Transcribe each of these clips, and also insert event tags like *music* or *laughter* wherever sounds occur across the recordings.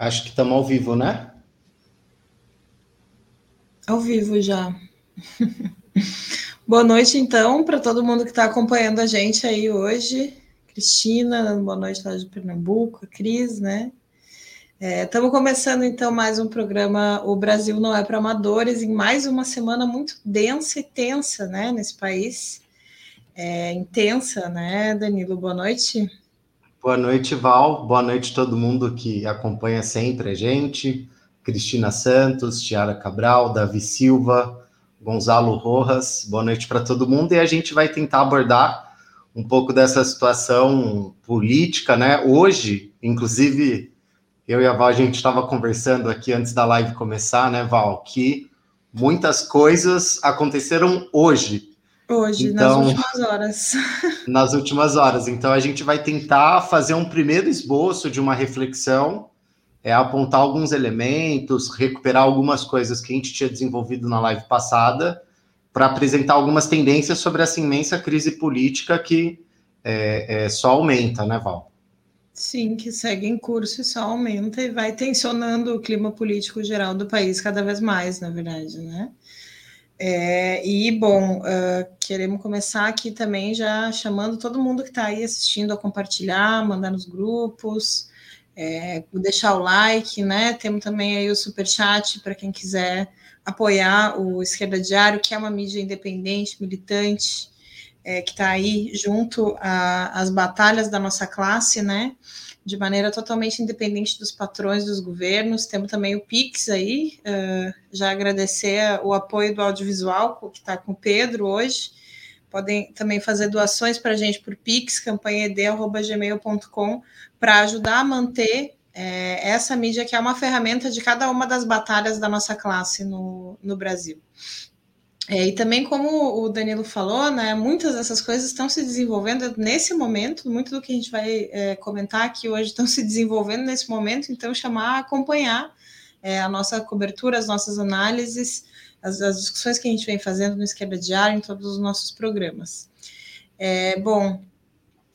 Acho que estamos ao vivo, né? Ao vivo já. *laughs* boa noite, então, para todo mundo que está acompanhando a gente aí hoje. Cristina, boa noite lá de Pernambuco, Cris, né? Estamos é, começando então mais um programa O Brasil Não É para Amadores, em mais uma semana muito densa e tensa, né, nesse país. É, intensa, né, Danilo? Boa noite. Boa noite, Val. Boa noite todo mundo que acompanha sempre a gente. Cristina Santos, Tiara Cabral, Davi Silva, Gonzalo Rojas. Boa noite para todo mundo. E a gente vai tentar abordar um pouco dessa situação política, né? Hoje, inclusive, eu e a Val, a gente estava conversando aqui antes da live começar, né, Val, que muitas coisas aconteceram hoje Hoje, então, nas últimas horas. *laughs* Nas últimas horas. Então, a gente vai tentar fazer um primeiro esboço de uma reflexão, é apontar alguns elementos, recuperar algumas coisas que a gente tinha desenvolvido na live passada, para apresentar algumas tendências sobre essa imensa crise política que é, é, só aumenta, né, Val? Sim, que segue em curso e só aumenta e vai tensionando o clima político geral do país cada vez mais, na verdade, né? É, e, bom, uh, queremos começar aqui também já chamando todo mundo que está aí assistindo a compartilhar, mandar nos grupos, é, deixar o like, né? Temos também aí o super chat para quem quiser apoiar o Esquerda Diário, que é uma mídia independente, militante, é, que está aí junto às batalhas da nossa classe, né? de maneira totalmente independente dos patrões dos governos. Temos também o Pix aí, uh, já agradecer o apoio do audiovisual, que está com o Pedro hoje. Podem também fazer doações para a gente por Pix, campanhaed.gmail.com, para ajudar a manter é, essa mídia que é uma ferramenta de cada uma das batalhas da nossa classe no, no Brasil. É, e também, como o Danilo falou, né, muitas dessas coisas estão se desenvolvendo nesse momento, muito do que a gente vai é, comentar aqui hoje estão se desenvolvendo nesse momento, então chamar a acompanhar é, a nossa cobertura, as nossas análises, as, as, discussões que a gente vem fazendo no Esquerda Diário, em todos os nossos programas. É, bom,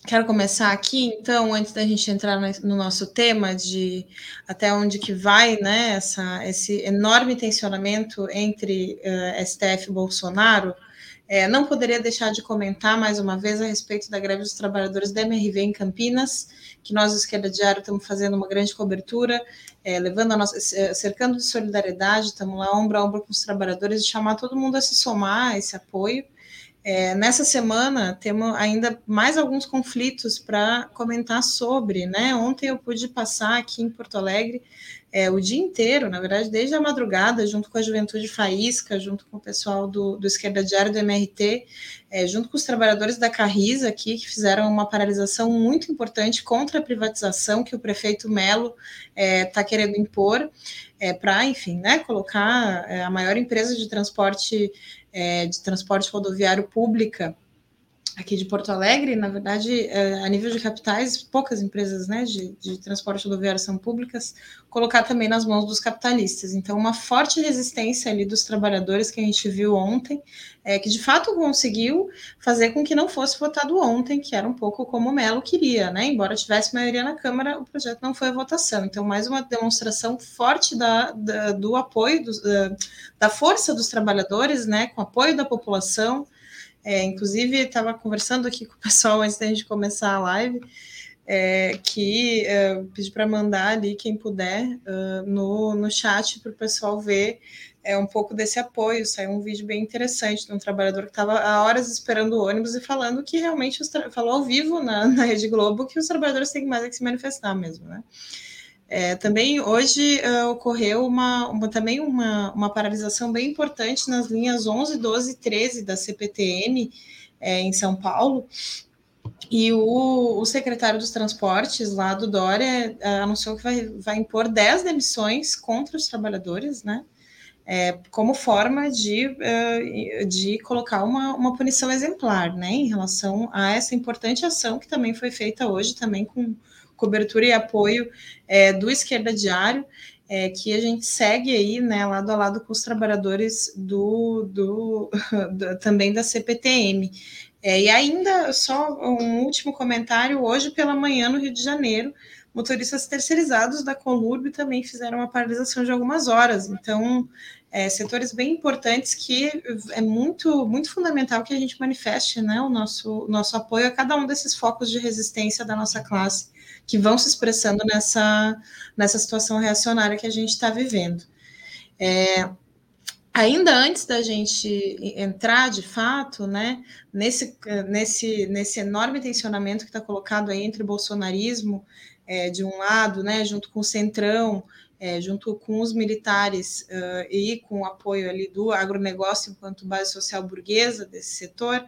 Quero começar aqui, então, antes da gente entrar no nosso tema de até onde que vai, né, essa, esse enorme tensionamento entre uh, eh, STF e Bolsonaro, é, não poderia deixar de comentar mais uma vez a respeito da greve dos trabalhadores da MRV em Campinas, que nós, do Esquerda Diário, estamos fazendo uma grande cobertura, é, levando a nossa, cercando de solidariedade, estamos lá ombro a ombro com os trabalhadores, e chamar todo mundo a se somar a esse apoio. É, nessa semana temos ainda mais alguns conflitos para comentar sobre, né? Ontem eu pude passar aqui em Porto Alegre é, o dia inteiro, na verdade, desde a madrugada, junto com a Juventude Faísca, junto com o pessoal do, do Esquerda Diário do MRT, é, junto com os trabalhadores da Carriza aqui, que fizeram uma paralisação muito importante contra a privatização que o prefeito Melo está é, querendo impor, é, para, enfim, né, colocar é, a maior empresa de transporte é, de transporte rodoviário pública aqui de Porto Alegre, na verdade, é, a nível de capitais, poucas empresas né, de, de, transporte rodoviário são públicas, colocar também nas mãos dos capitalistas. Então, uma forte resistência ali dos trabalhadores que a gente viu ontem, é, que de fato conseguiu fazer com que não fosse votado ontem, que era um pouco como o Melo queria, né? Embora tivesse maioria na Câmara, o projeto não foi a votação. Então, mais uma demonstração forte da, da do apoio, do, da, da força dos trabalhadores, né, com apoio da população, é, inclusive, estava conversando aqui *laughs* com o pessoal antes da gente começar a live, é, que é, pedi para mandar ali, quem puder, uh, no, no chat para o pessoal ver é, um pouco desse apoio. Saiu um vídeo bem interessante de um trabalhador que estava há horas esperando o ônibus e falando que realmente, falou ao vivo na, *laughs* na Rede Globo, que os trabalhadores têm mais que se manifestar mesmo, né? É, também hoje uh, ocorreu uma, uma, também uma, uma paralisação bem importante nas linhas 11, 12 e 13 da CPTM é, em São Paulo. E o, o, secretário dos transportes lá do Dória uh, anunciou que vai, vai impor 10 demissões contra os trabalhadores, né? É, como forma de, de colocar uma, uma punição exemplar, né? Em relação a essa importante ação que também foi feita hoje, também com cobertura e apoio é, do Esquerda Diário, é, que a gente segue aí, né, lado a lado com os trabalhadores do, do, *laughs* do também da CPTM. É, e ainda só um último comentário, hoje pela manhã no Rio de Janeiro, motoristas terceirizados da Conurb também fizeram uma paralisação de algumas horas. Então, é, setores bem importantes que é muito, muito fundamental que a gente manifeste né, o nosso, nosso apoio a cada um desses focos de resistência da nossa classe que vão se expressando nessa, nessa situação reacionária que a gente está vivendo. É, ainda antes da gente entrar de fato, né, nesse, nesse, nesse enorme tensionamento que está colocado aí entre o bolsonarismo é, de um lado, né, junto com o Centrão, é, junto com os militares uh, e com o apoio ali do agronegócio enquanto base social burguesa desse setor,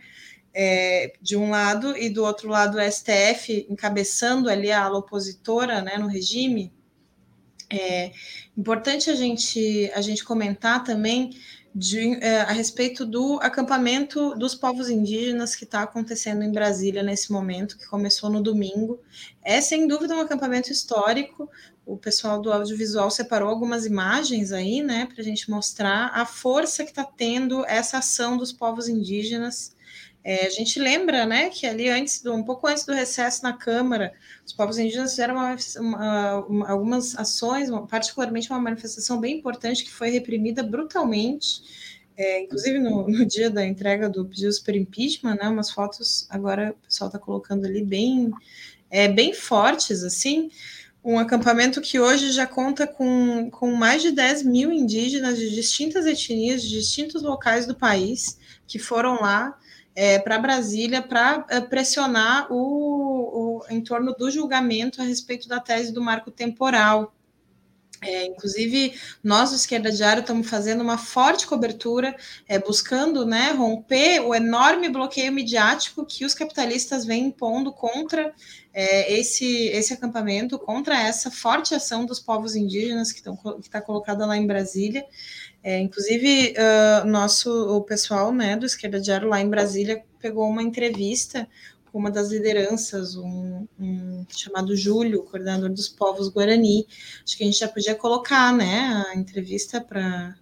é, de um lado, e do outro lado o STF encabeçando ali a ala opositora né, no regime, é importante a gente, a gente comentar também de, é, a respeito do acampamento dos povos indígenas que está acontecendo em Brasília nesse momento, que começou no domingo. É sem dúvida um acampamento histórico. O pessoal do audiovisual separou algumas imagens aí, né, para a gente mostrar a força que está tendo essa ação dos povos indígenas é, a gente lembra, né, que ali antes do, um pouco antes do recesso na Câmara, os povos indígenas fizeram uma, uma, uma, algumas ações, particularmente uma manifestação bem importante que foi reprimida brutalmente, é, inclusive no, no, dia da entrega do pedido super impeachment, né, umas fotos agora o pessoal está colocando ali bem, é, bem fortes, assim, um acampamento que hoje já conta com, com mais de 10 mil indígenas de distintas etnias, de distintos locais do país, que foram lá é, para Brasília para é, pressionar o, o, em torno do julgamento a respeito da tese do marco temporal. É, inclusive, nós do Esquerda Diário estamos fazendo uma forte cobertura, é, buscando né, romper o enorme bloqueio midiático que os capitalistas vêm impondo contra é, esse, esse acampamento, contra essa forte ação dos povos indígenas que está colocada lá em Brasília. É, inclusive, uh, nosso, o pessoal né, do Esquerda Diário lá em Brasília pegou uma entrevista com uma das lideranças, um, um chamado Júlio, coordenador dos povos Guarani. Acho que a gente já podia colocar né, a entrevista para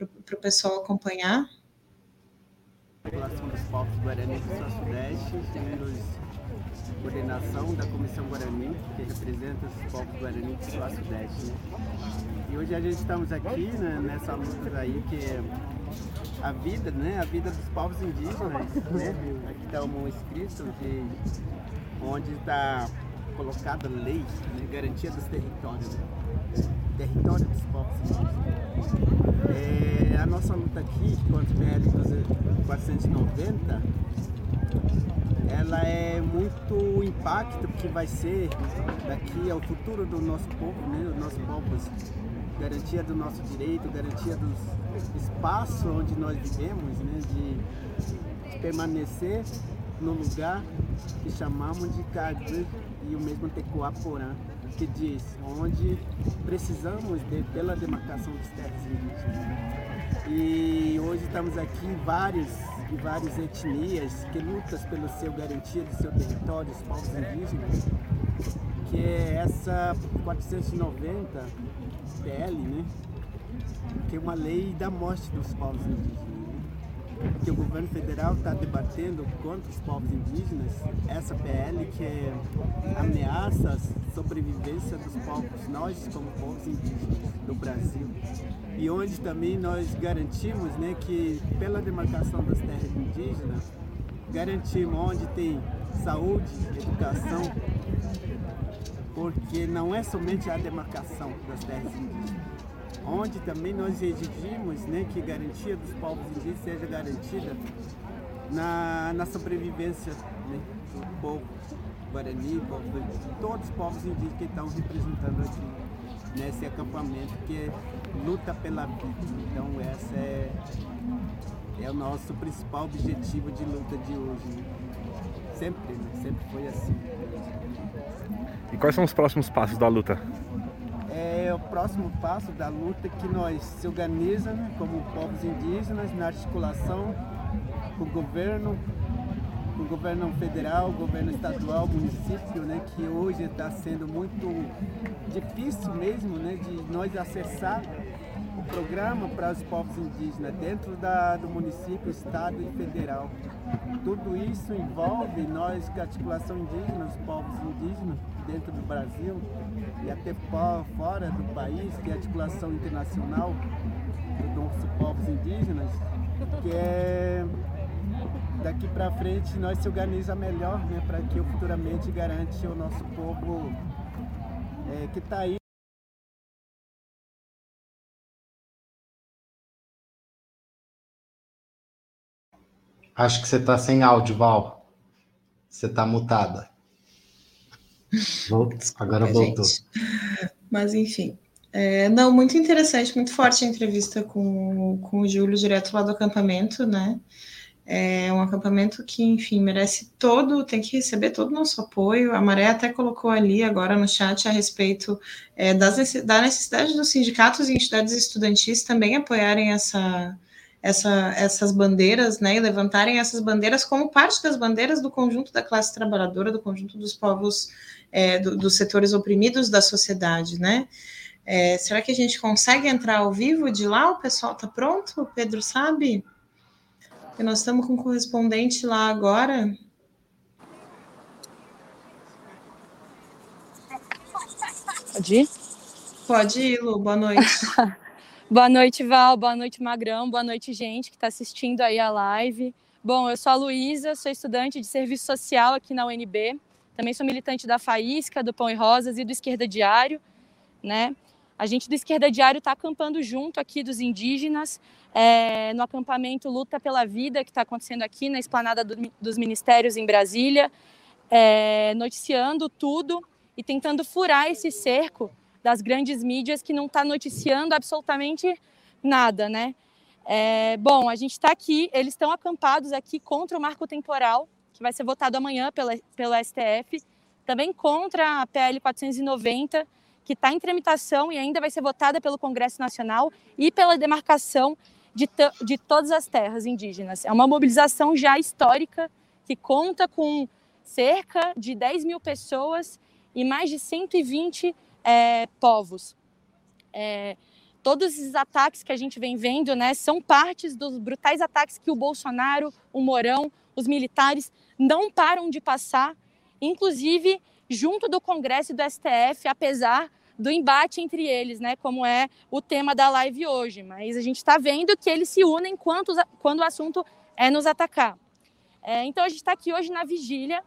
o pessoal acompanhar. População dos povos Guarani do Sudeste, coordenação da Comissão Guarani, que representa os povos Guarani do Sudeste. Né? E hoje a gente estamos aqui né, nessa luta aí que é a vida, né? A vida dos povos indígenas, né? Aqui está um escrito de onde está colocada a lei, né? garantia dos territórios, né? território dos povos indígenas. É, a nossa luta aqui contra o PL 490 ela é muito impacto que vai ser daqui ao futuro do nosso povo, né? Os nossos povos garantia do nosso direito, garantia do espaço onde nós vivemos, né, de permanecer no lugar que chamamos de Cadu e o mesmo Tecoaporã, que diz onde precisamos de, pela demarcação dos terras indígenas. E hoje estamos aqui vários de várias etnias que lutam pelo seu garantia do seu território, os povos indígenas, que é essa 490 PL, né? Que é uma lei da morte dos povos indígenas. Que o governo federal está debatendo contra os povos indígenas, essa PL que é ameaça a sobrevivência dos povos, nós como povos indígenas do Brasil. E onde também nós garantimos né, que pela demarcação das terras indígenas, garantimos onde tem saúde, educação, porque não é somente a demarcação das terras indígenas, onde também nós exigimos né, que a garantia dos povos indígenas seja garantida na, na sobrevivência né, do povo guarani, povo, todos os povos indígenas que estão representando aqui nesse acampamento que é luta pela vida. Então essa é, é o nosso principal objetivo de luta de hoje. Né? Sempre, né? sempre foi assim. E quais são os próximos passos da luta? O próximo passo da luta que nós se organiza né, como povos indígenas na articulação com o governo, com o governo federal, governo estadual, município, né, que hoje está sendo muito difícil mesmo né, de nós acessar programa para os povos indígenas dentro da, do município, estado e federal. Tudo isso envolve nós, que a articulação indígena, os povos indígenas dentro do Brasil e até fora do país, que é a articulação internacional dos povos indígenas, que é daqui para frente nós se organiza melhor né, para que futuramente garante o nosso povo é, que está aí. Acho que você está sem áudio, Val. Você está mutada. Voltou. Agora voltou. Gente. Mas enfim. É, não, muito interessante, muito forte a entrevista com, com o Júlio, direto lá do acampamento, né? É um acampamento que, enfim, merece todo, tem que receber todo o nosso apoio. A Maré até colocou ali agora no chat a respeito é, das, da necessidade dos sindicatos e entidades estudantis também apoiarem essa, essa, essas bandeiras, né, e levantarem essas bandeiras como parte das bandeiras do conjunto da classe trabalhadora, do conjunto dos povos, é, do, dos setores oprimidos da sociedade, né? É, será que a gente consegue entrar ao vivo de lá? O pessoal está pronto? O Pedro sabe? Porque nós estamos com um correspondente lá agora. Pode ir? Pode ir, Lu. Boa noite. *laughs* boa noite, Val. Boa noite, Magrão. Boa noite, gente que está assistindo aí a live. Bom, eu sou a Luísa, sou estudante de serviço social aqui na UNB. Também sou militante da Faísca, do Pão e Rosas e do Esquerda Diário, né? A gente do Esquerda Diário está acampando junto aqui dos indígenas é, no acampamento Luta pela Vida, que está acontecendo aqui na esplanada do, dos ministérios em Brasília, é, noticiando tudo e tentando furar esse cerco das grandes mídias que não está noticiando absolutamente nada, né? É, bom, a gente está aqui, eles estão acampados aqui contra o marco temporal, que vai ser votado amanhã pela, pelo STF, também contra a PL 490, que está em tramitação e ainda vai ser votada pelo Congresso Nacional e pela demarcação de, de todas as terras indígenas. É uma mobilização já histórica que conta com cerca de 10 mil pessoas e mais de 120 é, povos. É, todos esses ataques que a gente vem vendo né, são partes dos brutais ataques que o Bolsonaro, o Morão, os militares não param de passar, inclusive junto do Congresso e do STF, apesar do embate entre eles, né, como é o tema da live hoje. Mas a gente está vendo que eles se unem quando, quando o assunto é nos atacar. É, então a gente está aqui hoje na vigília,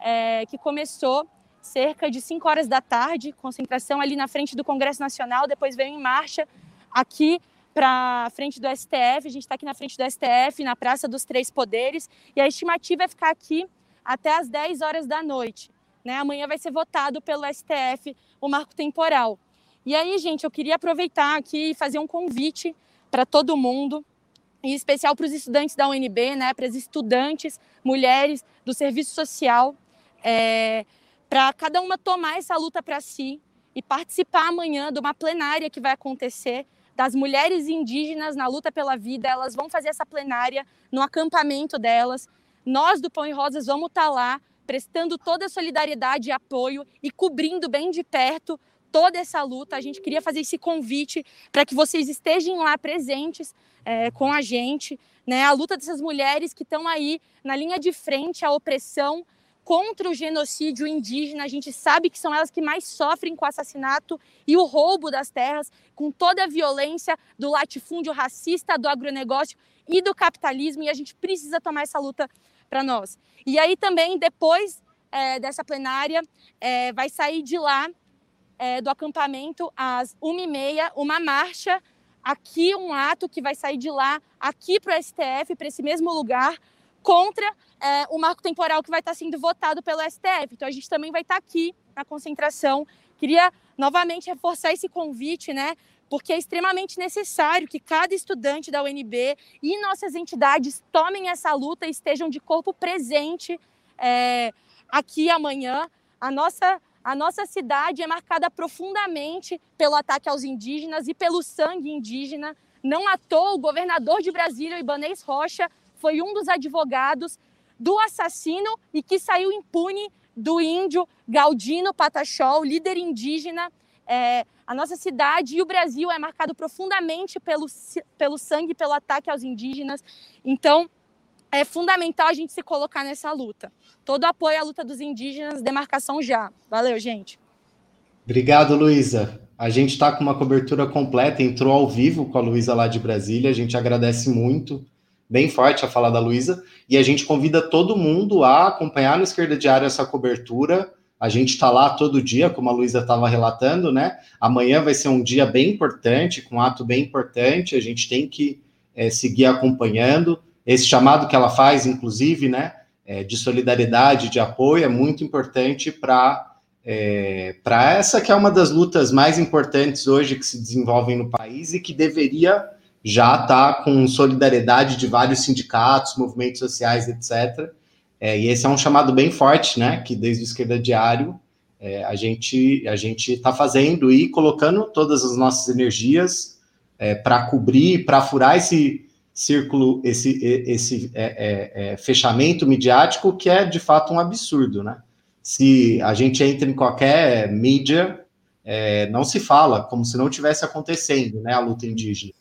é, que começou cerca de 5 horas da tarde, concentração ali na frente do Congresso Nacional, depois veio em marcha aqui para frente do STF, a gente está aqui na frente do STF, na Praça dos Três Poderes, e a estimativa é ficar aqui até as 10 horas da noite. Né? Amanhã vai ser votado pelo STF o marco temporal. E aí, gente, eu queria aproveitar aqui e fazer um convite para todo mundo, em especial para os estudantes da UNB, né, para as estudantes, mulheres do serviço social, é, para cada uma tomar essa luta para si e participar amanhã de uma plenária que vai acontecer das mulheres indígenas na luta pela vida. Elas vão fazer essa plenária no acampamento delas. Nós do Pão e Rosas vamos estar tá lá prestando toda a solidariedade e apoio e cobrindo bem de perto toda essa luta. A gente queria fazer esse convite para que vocês estejam lá presentes é, com a gente, né? A luta dessas mulheres que estão aí na linha de frente à opressão contra o genocídio indígena. A gente sabe que são elas que mais sofrem com o assassinato e o roubo das terras, com toda a violência do latifúndio racista, do agronegócio e do capitalismo. E a gente precisa tomar essa luta para nós. E aí também, depois é, dessa plenária, é, vai sair de lá, é, do acampamento, às 1h30, uma marcha, aqui um ato que vai sair de lá, aqui para o STF, para esse mesmo lugar, contra é, o marco temporal que vai estar sendo votado pelo STF. Então a gente também vai estar aqui na concentração. Queria novamente reforçar esse convite, né? porque é extremamente necessário que cada estudante da UNB e nossas entidades tomem essa luta e estejam de corpo presente é, aqui amanhã. A nossa, a nossa cidade é marcada profundamente pelo ataque aos indígenas e pelo sangue indígena. Não à toa, o governador de Brasília, Ibanez Rocha, foi um dos advogados do assassino e que saiu impune do índio Galdino Patachol, líder indígena É, a nossa cidade e o Brasil é marcado profundamente pelo, pelo sangue, pelo ataque aos indígenas. Então, é fundamental a gente se colocar nessa luta. Todo apoio à luta dos indígenas, demarcação já. Valeu, gente. Obrigado, Luísa. A gente está com uma cobertura completa, entrou ao vivo com a Luísa lá de Brasília, a gente agradece muito, bem forte a fala da Luísa, e a gente convida todo mundo a acompanhar no Esquerda Diária essa cobertura. A gente está lá todo dia, como a Luísa estava relatando, né? Amanhã vai ser um dia bem importante, com um ato bem importante, a gente tem que é, seguir acompanhando. Esse chamado que ela faz, inclusive, né, é, de solidariedade, de apoio, é muito importante para é, para essa que é uma das lutas mais importantes hoje que se desenvolvem no país e que deveria já estar tá com solidariedade de vários sindicatos, movimentos sociais, etc. É, e esse é um chamado bem forte, né? Que desde o Esquerda Diário é, a gente a gente está fazendo e colocando todas as nossas energias é, para cobrir, para furar esse círculo, esse, esse é, é, é, fechamento midiático que é de fato um absurdo, né? Se a gente entra em qualquer mídia, não se fala, como se não tivesse acontecendo, né, a luta indígena.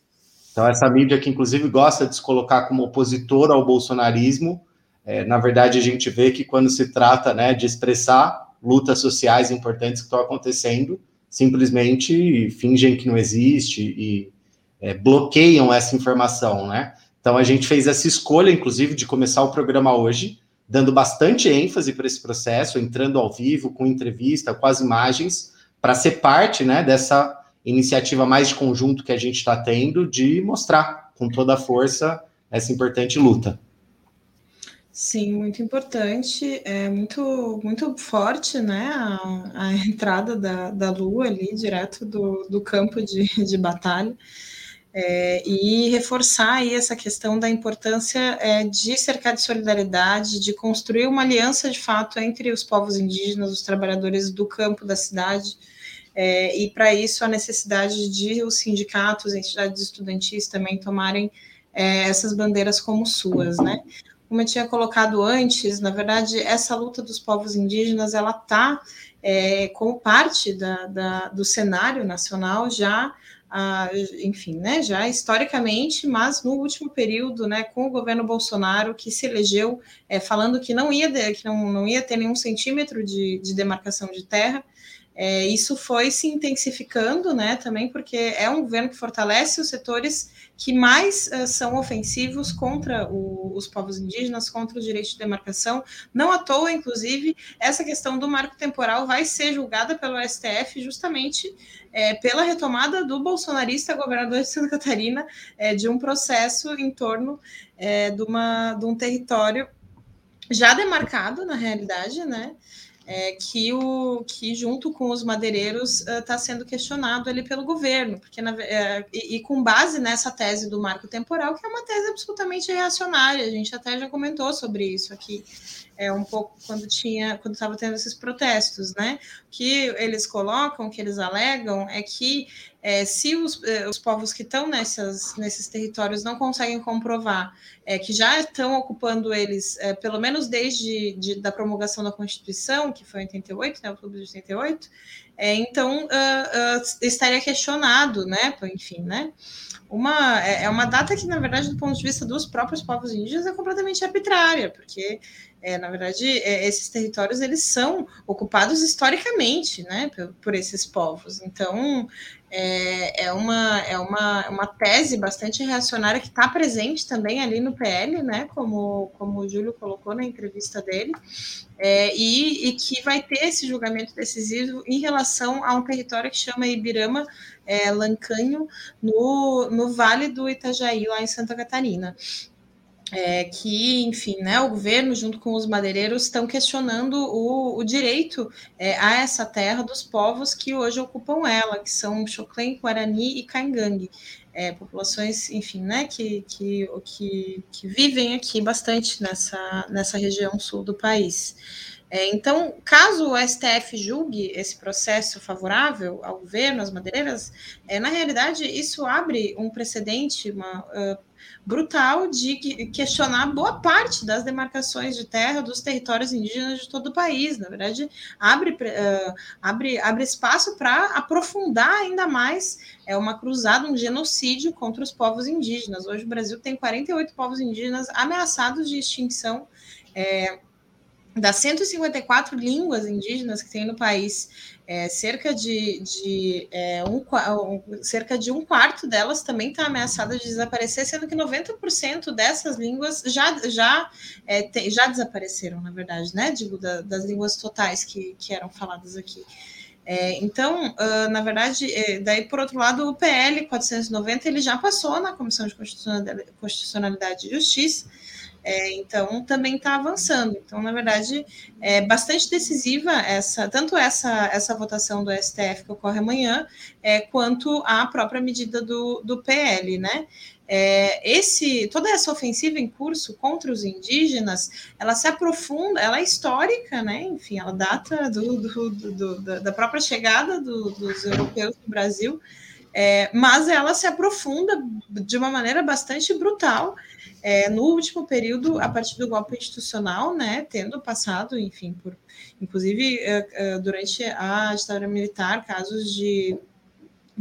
Então, essa mídia que, inclusive, gosta de se colocar como opositor ao bolsonarismo, é, na verdade, a gente vê que quando se trata né, de expressar lutas sociais importantes que estão acontecendo, simplesmente fingem que não existe e é, bloqueiam essa informação, né? Então a gente fez essa escolha, inclusive, de começar o programa hoje, dando bastante ênfase para esse processo, entrando ao vivo, com entrevista, com as imagens, para ser parte né, dessa iniciativa mais de conjunto que a gente está tendo de mostrar com toda a força essa importante luta. Sim, muito importante, é muito, muito forte, né, a, a *laughs* entrada da, da Lua ali, direto do, do campo de, de batalha. É, e reforçar aí essa questão da importância é, de cercar de solidariedade, de construir uma aliança de fato entre os povos indígenas, os trabalhadores do campo da cidade, é, e para isso a necessidade de os sindicatos, entidades estudantis também tomarem é, essas bandeiras como suas, né? Como eu tinha colocado antes, na verdade, essa luta dos povos indígenas, ela está é, como parte da, da, do cenário nacional já enfim, né, já historicamente, mas no último período, né, com o governo Bolsonaro, que se elegeu é, falando que não ia, que não, não ia ter nenhum centímetro de, de demarcação de terra, é, isso foi se intensificando, né, também porque é um governo que fortalece os setores que mais uh, são ofensivos contra o, os povos indígenas, contra o direito de demarcação. Não à toa, inclusive, essa questão do marco temporal vai ser julgada pelo STF justamente é, pela retomada do bolsonarista governador de Santa Catarina é, de um processo em torno de, uma, de um território já demarcado, na realidade, né? É, que o que junto com os madeireiros está uh, sendo questionado ali pelo governo, porque na, é, e, e, com base nessa tese do marco temporal, que é uma tese absolutamente reacionária, a gente até já comentou sobre isso aqui, é um pouco quando tinha, quando estava tendo esses protestos, né? O que eles colocam, que eles alegam, é que é, se os, é, os, povos que estão nesses territórios não conseguem comprovar é, que já estão ocupando eles, é, pelo menos desde de, da promulgação da Constituição, que foi em 88, né, outubro de 88, é, então uh, uh, estaria questionado, né, enfim, né, uma, é, é uma data que, na verdade, do ponto de vista dos próprios povos indígenas, é completamente arbitrária, porque é, na verdade, é, esses territórios eles são ocupados historicamente, né, por, por esses povos. Então, é, é, uma, é uma, uma tese bastante reacionária que está presente também ali no PL, né, como, como o Júlio colocou na entrevista dele, é, e, e, que vai ter esse julgamento decisivo em relação a um território que chama Ibirama é, Lancanho, no, no Vale do Itajaí, lá em Santa Catarina é, que, enfim, né, o governo, junto com os madeireiros, estão questionando o, o direito é, a essa terra dos povos que hoje ocupam ela, que são Xoclém, Guarani e Caingangue. É, populações, enfim, né, que, que, que, que, vivem aqui bastante nessa, nessa região sul do país. É, então, caso o STF julgue esse processo favorável ao governo, às madeireiras, é, na realidade isso abre um precedente uma, uh, brutal de questionar boa parte das demarcações de terra dos territórios indígenas de todo o país. Na verdade, abre, uh, abre, abre espaço para aprofundar ainda mais é uma cruzada, um genocídio contra os povos indígenas. Hoje o Brasil tem 48 povos indígenas ameaçados de extinção. É, das 154 línguas indígenas que tem no país, é, cerca de, de é, um, cerca de um quarto delas também está ameaçada de desaparecer, sendo que 90% dessas línguas já, já, é, te, já desapareceram, na verdade, né? Digo, da, das línguas totais que, que eram faladas aqui. É, então, uh, na verdade, é, daí por outro lado, o PL 490 ele já passou na Comissão de Constitucionalidade e Justiça, é, então, também está avançando. Então, na verdade, é bastante decisiva essa, tanto essa, essa votação do STF que ocorre amanhã, é, quanto a própria medida do, do PL, né? É, esse, toda essa ofensiva em curso contra os indígenas, ela se aprofunda, ela é histórica, né? Enfim, ela data do, do, do, da própria chegada dos europeus no Brasil, é, mas ela se aprofunda de uma maneira bastante brutal é, no último período, a partir do golpe institucional, né, tendo passado, enfim, por, inclusive é, é, durante a ditadura militar, casos de,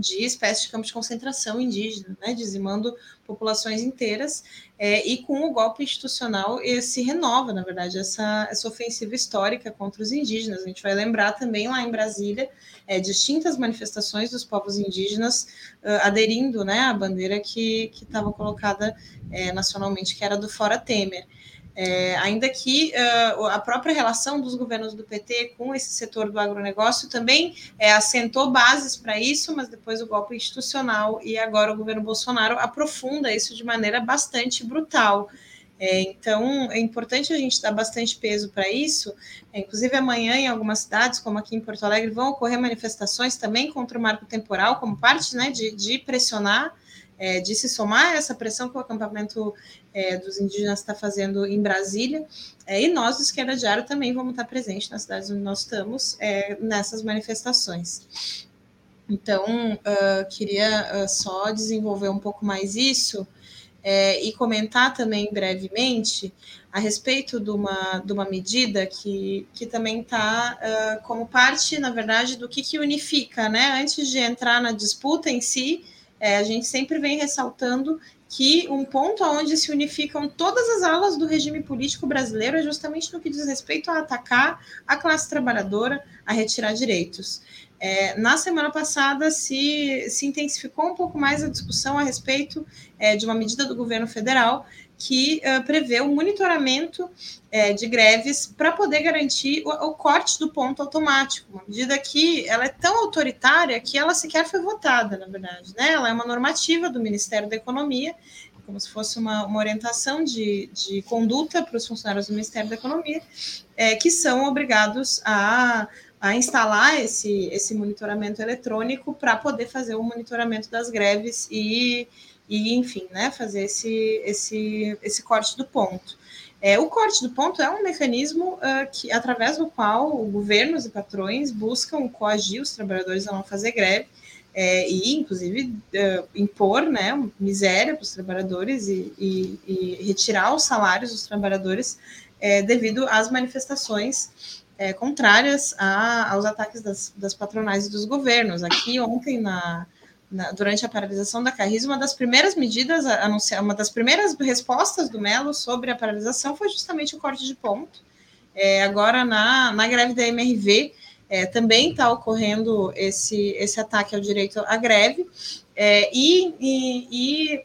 de espécies de campos de concentração indígena, né, dizimando populações inteiras, é, e com o golpe institucional se renova, na verdade, essa, essa ofensiva histórica contra os indígenas. A gente vai lembrar também lá em Brasília é, distintas manifestações dos povos indígenas uh, aderindo né, à bandeira que estava colocada é, nacionalmente, que era do Fora Temer. É, ainda que uh, a própria relação dos governos do PT com esse setor do agronegócio também é, assentou bases para isso, mas depois o golpe institucional e agora o governo Bolsonaro aprofunda isso de maneira bastante brutal. É, então, é importante a gente dar bastante peso para isso. É, inclusive, amanhã, em algumas cidades, como aqui em Porto Alegre, vão ocorrer manifestações também contra o marco temporal, como parte né, de, de pressionar é, de se somar a essa pressão que o acampamento é, dos indígenas está fazendo em Brasília. É, e nós, do Esquerda Diário, também vamos estar presentes nas cidades onde nós estamos é, nessas manifestações. Então, uh, queria uh, só desenvolver um pouco mais isso é, e comentar também brevemente a respeito de uma, de uma medida que, que também está uh, como parte, na verdade, do que, que unifica, né? Antes de entrar na disputa em si, é, a gente sempre vem ressaltando que um ponto onde se unificam todas as alas do regime político brasileiro é justamente no que diz respeito a atacar a classe trabalhadora, a retirar direitos. É, na semana passada se, se intensificou um pouco mais a discussão a respeito é, de uma medida do governo federal que uh, prevê o monitoramento é, de greves para poder garantir o, o, corte do ponto automático, uma medida que ela é tão autoritária que ela sequer foi votada, na verdade. Né? Ela é uma normativa do Ministério da Economia, como se fosse uma, uma orientação de, de conduta para os funcionários do Ministério da Economia, é, que são obrigados a, a instalar esse, esse monitoramento eletrônico para poder fazer o monitoramento das greves e e, enfim, né, fazer esse, esse, esse corte do ponto. É, o corte do ponto é um mecanismo uh, que, através do qual governos e patrões buscam coagir os trabalhadores a não fazer greve é, e, inclusive, uh, impor né, miséria para os trabalhadores e, e, e, retirar os salários dos trabalhadores é, devido às manifestações é, contrárias a, aos ataques das, das patronais e dos governos. Aqui, ontem, na, na, durante a paralisação da Carris, uma das primeiras medidas, anunciar, uma das primeiras respostas do Melo sobre a paralisação foi justamente o corte de ponto. É, agora, na, na greve da MRV, é, também está ocorrendo esse, esse ataque ao direito à greve, é, e, e, e,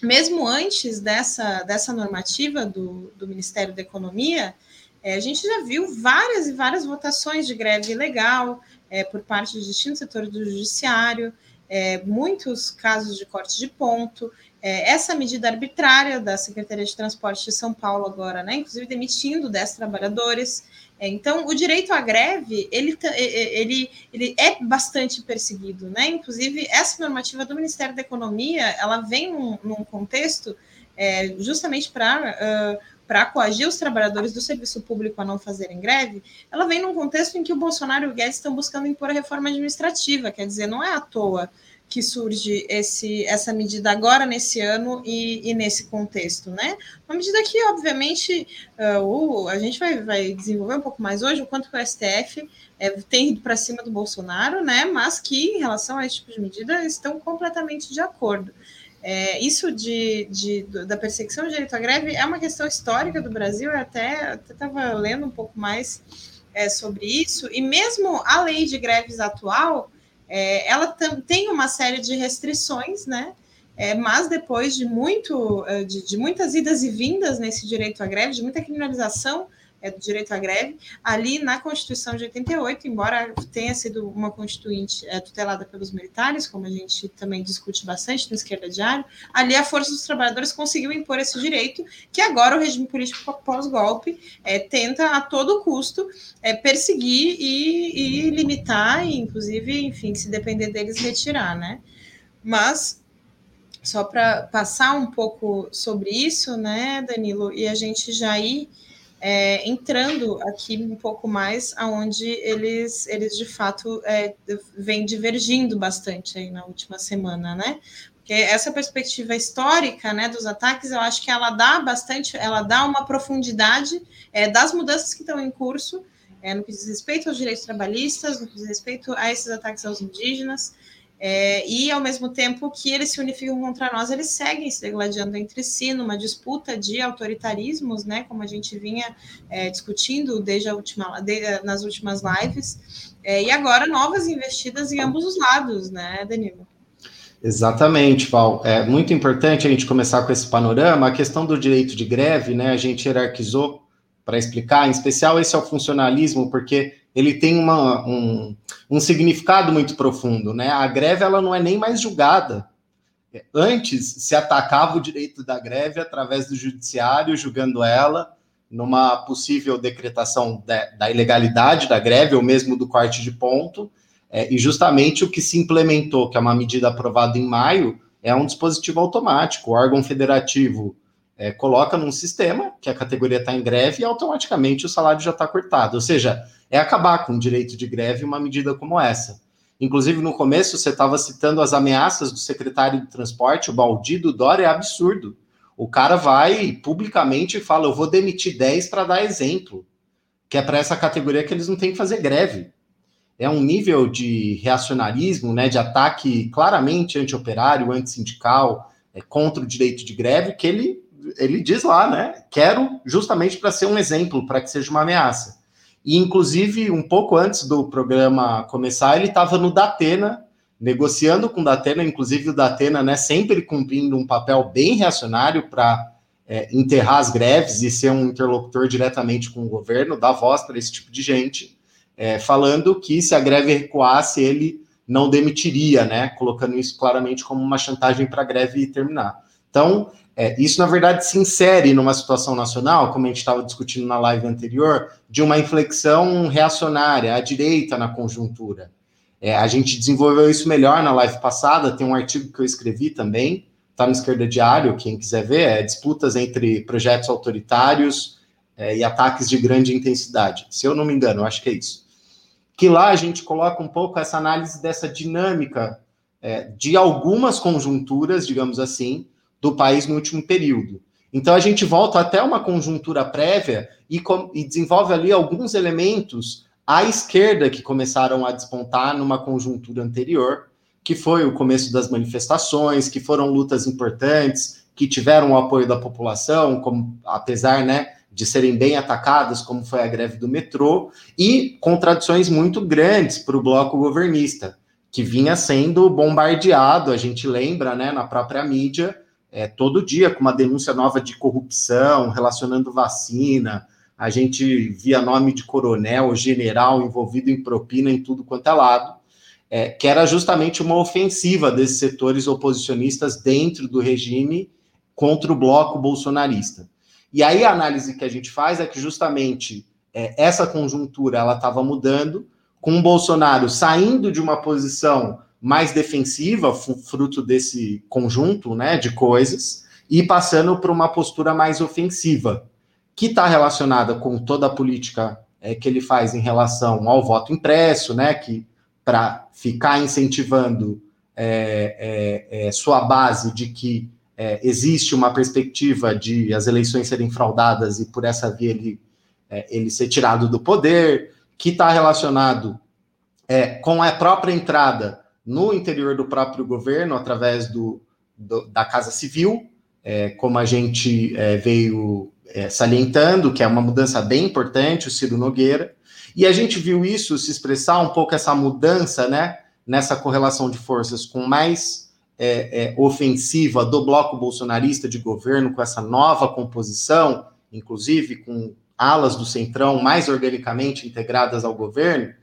mesmo antes dessa, dessa normativa do, do Ministério da Economia, é, a gente já viu várias e várias votações de greve legal é, por parte de distintos setores do judiciário, é, muitos casos de corte de ponto, é, essa medida arbitrária da Secretaria de Transporte de São Paulo agora, né, inclusive demitindo 10 trabalhadores. É, então, o direito à greve, ele, ele, ele é bastante perseguido, né? Inclusive, essa normativa do Ministério da Economia, ela vem num, num contexto é, justamente para uh, para coagir os trabalhadores do serviço público a não fazerem greve, ela vem num contexto em que o Bolsonaro e o Guedes estão buscando impor a reforma administrativa, quer dizer, não é à toa que surge esse, essa medida agora nesse ano e, e nesse contexto, né? Uma medida que, obviamente, uh, a gente vai, vai desenvolver um pouco mais hoje, o quanto que o STF é, tem ido para cima do Bolsonaro, né? Mas que, em relação a esse tipo de medida, estão completamente de acordo. É, isso de, de, da perseguição do direito à greve é uma questão histórica do Brasil, eu até estava lendo um pouco mais é, sobre isso, e mesmo a lei de greves atual, é, ela tem uma série de restrições, né? É, mas depois de muito é, de, de, muitas idas e vindas nesse direito à greve, de muita criminalização é, do direito à greve, ali na Constituição de 88, embora tenha sido uma constituinte é, tutelada pelos militares, como a gente também discute bastante no Esquerda Diário, ali a Força dos Trabalhadores conseguiu impor esse direito, que agora o regime político pós-golpe é, tenta a todo custo é, perseguir e, e limitar, e inclusive, enfim, se depender deles, retirar, né? Mas só para passar um pouco sobre isso, né, Danilo, e a gente já ir é, entrando aqui um pouco mais aonde eles, eles de fato é, vêm divergindo bastante aí na última semana, né? Porque essa perspectiva histórica, né, dos ataques, eu acho que ela dá bastante, ela dá uma profundidade é, das mudanças que estão em curso, é, no que diz respeito aos direitos trabalhistas, no que diz respeito a esses ataques aos indígenas, é, e ao mesmo tempo que eles se unificam contra nós, eles seguem se degladiando entre si numa disputa de autoritarismos, né, como a gente vinha é, discutindo desde a última, de, nas últimas lives, é, e agora novas investidas em ambos os lados, né, Danilo? Exatamente, Val. É muito importante a gente começar com esse panorama. A questão do direito de greve, né, a gente hierarquizou para explicar, em especial esse é o funcionalismo, porque ele tem uma, um, um significado muito profundo, né? A greve ela não é nem mais julgada. Antes se atacava o direito da greve através do judiciário, julgando ela numa possível decretação da, da ilegalidade da greve ou mesmo do corte de ponto. É, e justamente o que se implementou, que é uma medida aprovada em maio, é um dispositivo automático. O órgão federativo é, coloca num sistema que a categoria está em greve e automaticamente o salário já está cortado. Ou seja, é acabar com o direito de greve uma medida como essa. Inclusive, no começo, você estava citando as ameaças do secretário de transporte, o Baldido Dória, é absurdo. O cara vai publicamente e fala: Eu vou demitir 10 para dar exemplo, que é para essa categoria que eles não têm que fazer greve. É um nível de reacionarismo, né, de ataque claramente anti-operário, anti-sindical, é, contra o direito de greve, que ele, ele diz lá, né? Quero justamente para ser um exemplo, para que seja uma ameaça. E, inclusive, um pouco antes do programa começar, ele estava no Datena, negociando com o Datena, inclusive o Datena, né, sempre cumprindo um papel bem reacionário para é, enterrar as greves e ser um interlocutor diretamente com o governo, dar voz para esse tipo de gente, é, falando que se a greve recuasse, ele não demitiria, né, colocando isso claramente como uma chantagem para a greve terminar. Então, é, isso, na verdade, se insere numa situação nacional, como a gente estava discutindo na live anterior, de uma inflexão reacionária à direita na conjuntura. É, a gente desenvolveu isso melhor na live passada, tem um artigo que eu escrevi também, está no Esquerda Diário, quem quiser ver, é disputas entre projetos autoritários é, e ataques de grande intensidade. Se eu não me engano, acho que é isso. Que lá a gente coloca um pouco essa análise dessa dinâmica é, de algumas conjunturas, digamos assim, do país no último período. Então a gente volta até uma conjuntura prévia e, e, desenvolve ali alguns elementos à esquerda que começaram a despontar numa conjuntura anterior, que foi o começo das manifestações, que foram lutas importantes, que tiveram o apoio da população, como apesar, né, de serem bem atacadas, como foi a greve do metrô, e contradições muito grandes para o bloco governista, que vinha sendo bombardeado, a gente lembra, né, na própria mídia, é, todo dia com uma denúncia nova de corrupção, relacionando vacina. A gente via nome de coronel, general envolvido em propina em tudo quanto é lado, é, que era justamente uma ofensiva desses setores oposicionistas dentro do regime contra o bloco bolsonarista. E aí a análise que a gente faz é que justamente é, essa conjuntura ela estava mudando, com o Bolsonaro saindo de uma posição mais defensiva, fruto desse conjunto né, de coisas, e passando para uma postura mais ofensiva. que está relacionada com toda a política é, que ele faz em relação ao voto impresso, né, que para ficar incentivando é, é, é, sua base de que é, existe uma perspectiva de as eleições serem fraudadas e por essa via ele, é, ele ser tirado do poder, que está relacionado com a própria entrada no interior do próprio governo através do, do da Casa Civil, como a gente veio é, salientando que é uma mudança bem importante, o Ciro Nogueira, e a gente viu isso se expressar um pouco essa mudança, né, nessa correlação de forças com mais é, é, ofensiva do bloco bolsonarista de governo, com essa nova composição, inclusive com alas do centrão mais organicamente integradas ao governo,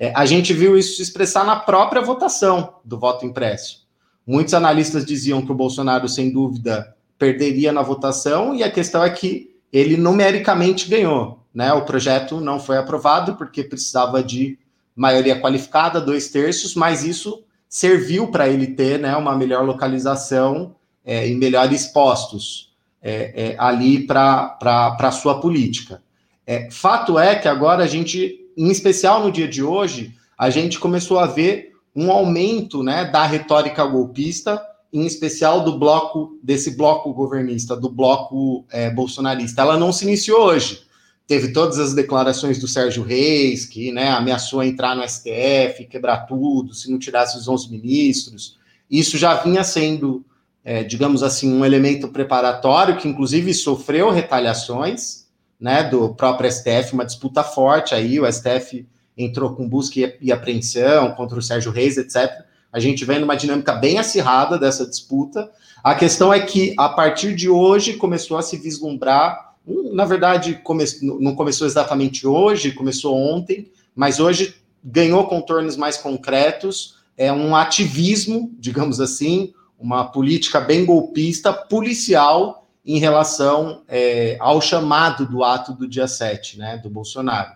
é, a gente viu isso se expressar na própria votação do voto impresso. Muitos analistas diziam que o Bolsonaro, sem dúvida, perderia na votação, e a questão é que ele numericamente ganhou. Né? O projeto não foi aprovado porque precisava de maioria qualificada, dois terços, mas isso serviu para ele ter né, uma melhor localização é, e melhores postos é, é, ali para a sua política. É, fato é que agora a gente, em especial no dia de hoje, a gente começou a ver um aumento né, da retórica golpista em especial do bloco, desse bloco governista, do bloco é, bolsonarista. Ela não se iniciou hoje. Teve todas as declarações do Sérgio Reis, que né, ameaçou entrar no STF, quebrar tudo, se não tirasse os 11 ministros. Isso já vinha sendo, é, digamos assim, um elemento preparatório, que inclusive sofreu retaliações né, do próprio STF, uma disputa forte aí, o STF entrou com busca e apreensão contra o Sérgio Reis, etc. A gente vem numa dinâmica bem acirrada dessa disputa. A questão é que, a partir de hoje, começou a se vislumbrar. Na verdade, come, não começou exatamente hoje, começou ontem, mas hoje ganhou contornos mais concretos. É um ativismo, digamos assim, uma política bem golpista, policial, em relação é, ao chamado do ato do dia 7, né, do Bolsonaro.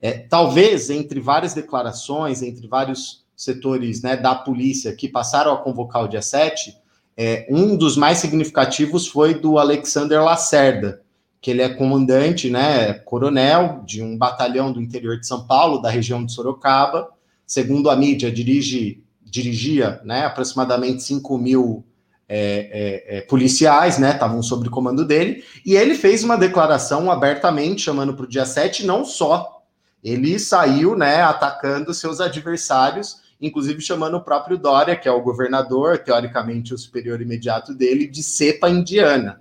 É, talvez, entre várias declarações, entre vários setores né, da polícia que passaram a convocar o dia 7, é, um dos mais significativos foi do Alexander Lacerda, que ele é comandante, né, coronel de um batalhão do interior de São Paulo, da região de Sorocaba. Segundo a mídia, dirige, dirigia né, aproximadamente 5 mil é, é, é, policiais, né, estavam sob comando dele, e ele fez uma declaração abertamente chamando para o dia 7, não só. Ele saiu né, atacando seus adversários inclusive chamando o próprio Dória, que é o governador, teoricamente o superior imediato dele, de cepa indiana,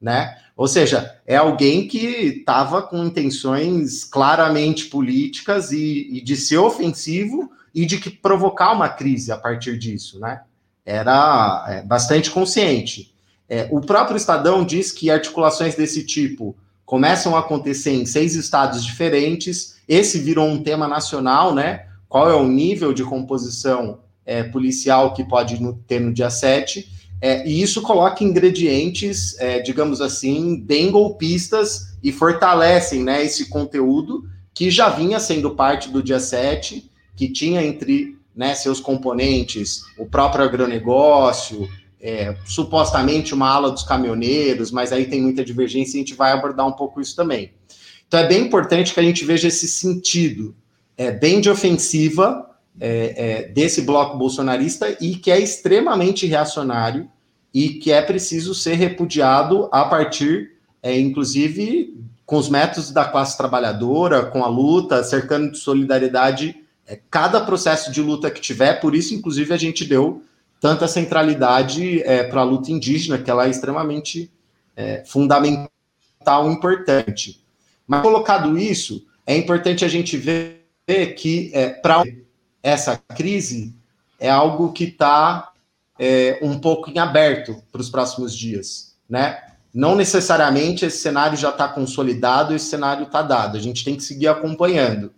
né? Ou seja, é alguém que estava com intenções claramente políticas e, e, de ser ofensivo e de que provocar uma crise a partir disso, né? Era é, bastante consciente. É, o próprio Estadão diz que articulações desse tipo começam a acontecer em seis estados diferentes. Esse virou um tema nacional, né? qual é o nível de composição é, policial que pode no, ter no dia 7, é, e isso coloca ingredientes, é, digamos assim, bem golpistas e fortalecem né, esse conteúdo que já vinha sendo parte do dia 7, que tinha entre né, seus componentes o próprio agronegócio, é, supostamente uma ala dos caminhoneiros, mas aí tem muita divergência e a gente vai abordar um pouco isso também. Então é bem importante que a gente veja esse sentido é, bem de ofensiva é, é, desse bloco bolsonarista e que é extremamente reacionário e que é preciso ser repudiado a partir, é, inclusive, com os métodos da classe trabalhadora, com a luta, cercando de solidariedade cada processo de luta que tiver. Por isso, inclusive, a gente deu tanta centralidade é, para a luta indígena, que ela é extremamente fundamental e importante. Mas colocado isso, é importante a gente ver que é, para essa crise é algo que está é, um pouco em aberto para os próximos dias, né? Não necessariamente esse cenário já está consolidado, esse cenário está dado. A gente tem que seguir acompanhando.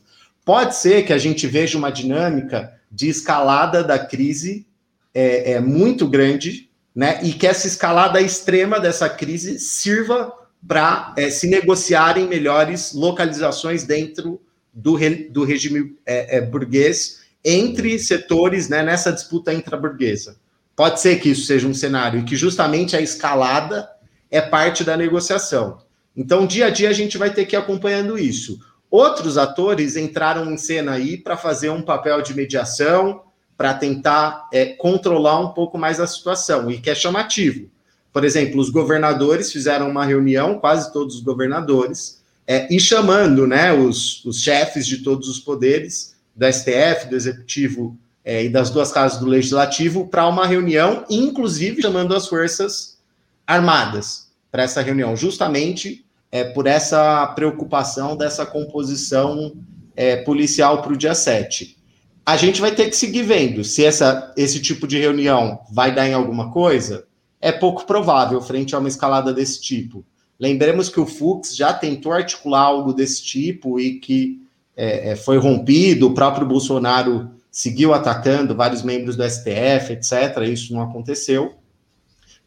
Pode ser que a gente veja uma dinâmica de escalada da crise é, é muito grande, né? E que essa escalada extrema dessa crise sirva para é, se negociarem melhores localizações dentro do, re, do regime é, é, burguês entre setores né, nessa disputa intraburguesa. Pode ser que isso seja um cenário e que justamente a escalada é parte da negociação. Então, dia a dia, a gente vai ter que ir acompanhando isso. Outros atores entraram em cena aí para fazer um papel de mediação, para tentar é, controlar um pouco mais a situação, e que é chamativo. Por exemplo, os governadores fizeram uma reunião, quase todos os governadores, é, e chamando né, os, os chefes de todos os poderes, do STF, do Executivo é, e das duas casas do Legislativo, para uma reunião, inclusive chamando as Forças Armadas para essa reunião, justamente é, por essa preocupação dessa composição é, policial para o dia 7. A gente vai ter que seguir vendo se essa, esse tipo de reunião vai dar em alguma coisa. É pouco provável frente a uma escalada desse tipo. Lembremos que o Fux já tentou articular algo desse tipo e que é, é foi rompido, o próprio Bolsonaro seguiu atacando vários membros do STF, etc. Isso não aconteceu.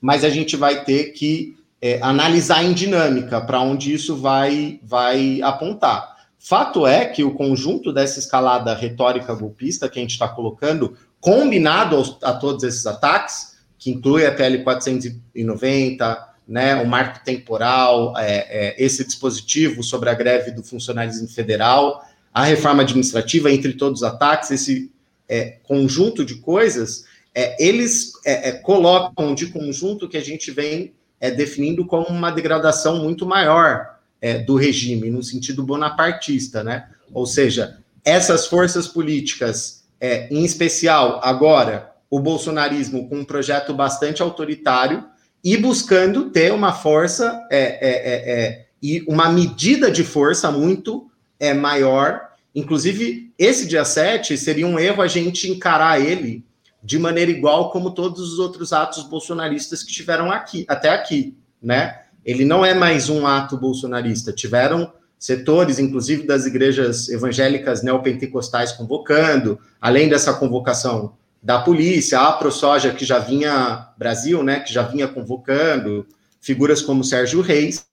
Mas a gente vai ter que é, analisar em dinâmica para onde isso vai, vai apontar. Fato é que o conjunto dessa escalada retórica golpista que a gente está colocando, combinado aos, a todos esses ataques, que inclui a PL 490, né, o marco temporal, é, é, esse dispositivo sobre a greve do funcionalismo federal, a reforma administrativa, entre todos os ataques, esse é, conjunto de coisas, é, eles é, é, colocam de conjunto que a gente vem definindo como uma degradação muito maior do regime, no sentido bonapartista, né? Ou seja, essas forças políticas, em especial agora, o bolsonarismo com um projeto bastante autoritário, e buscando ter uma força é, é, é, é, e uma medida de força muito é, maior. Inclusive, esse dia 7 seria um erro a gente encarar ele de maneira igual como todos os outros atos bolsonaristas que tiveram aqui, até aqui, né? Ele não é mais um ato bolsonarista. Tiveram setores, inclusive das igrejas evangélicas neopentecostais, convocando, além dessa convocação da polícia, a ProSoja, que já vinha, Brasil, né, que já vinha convocando, figuras como Sérgio Reis.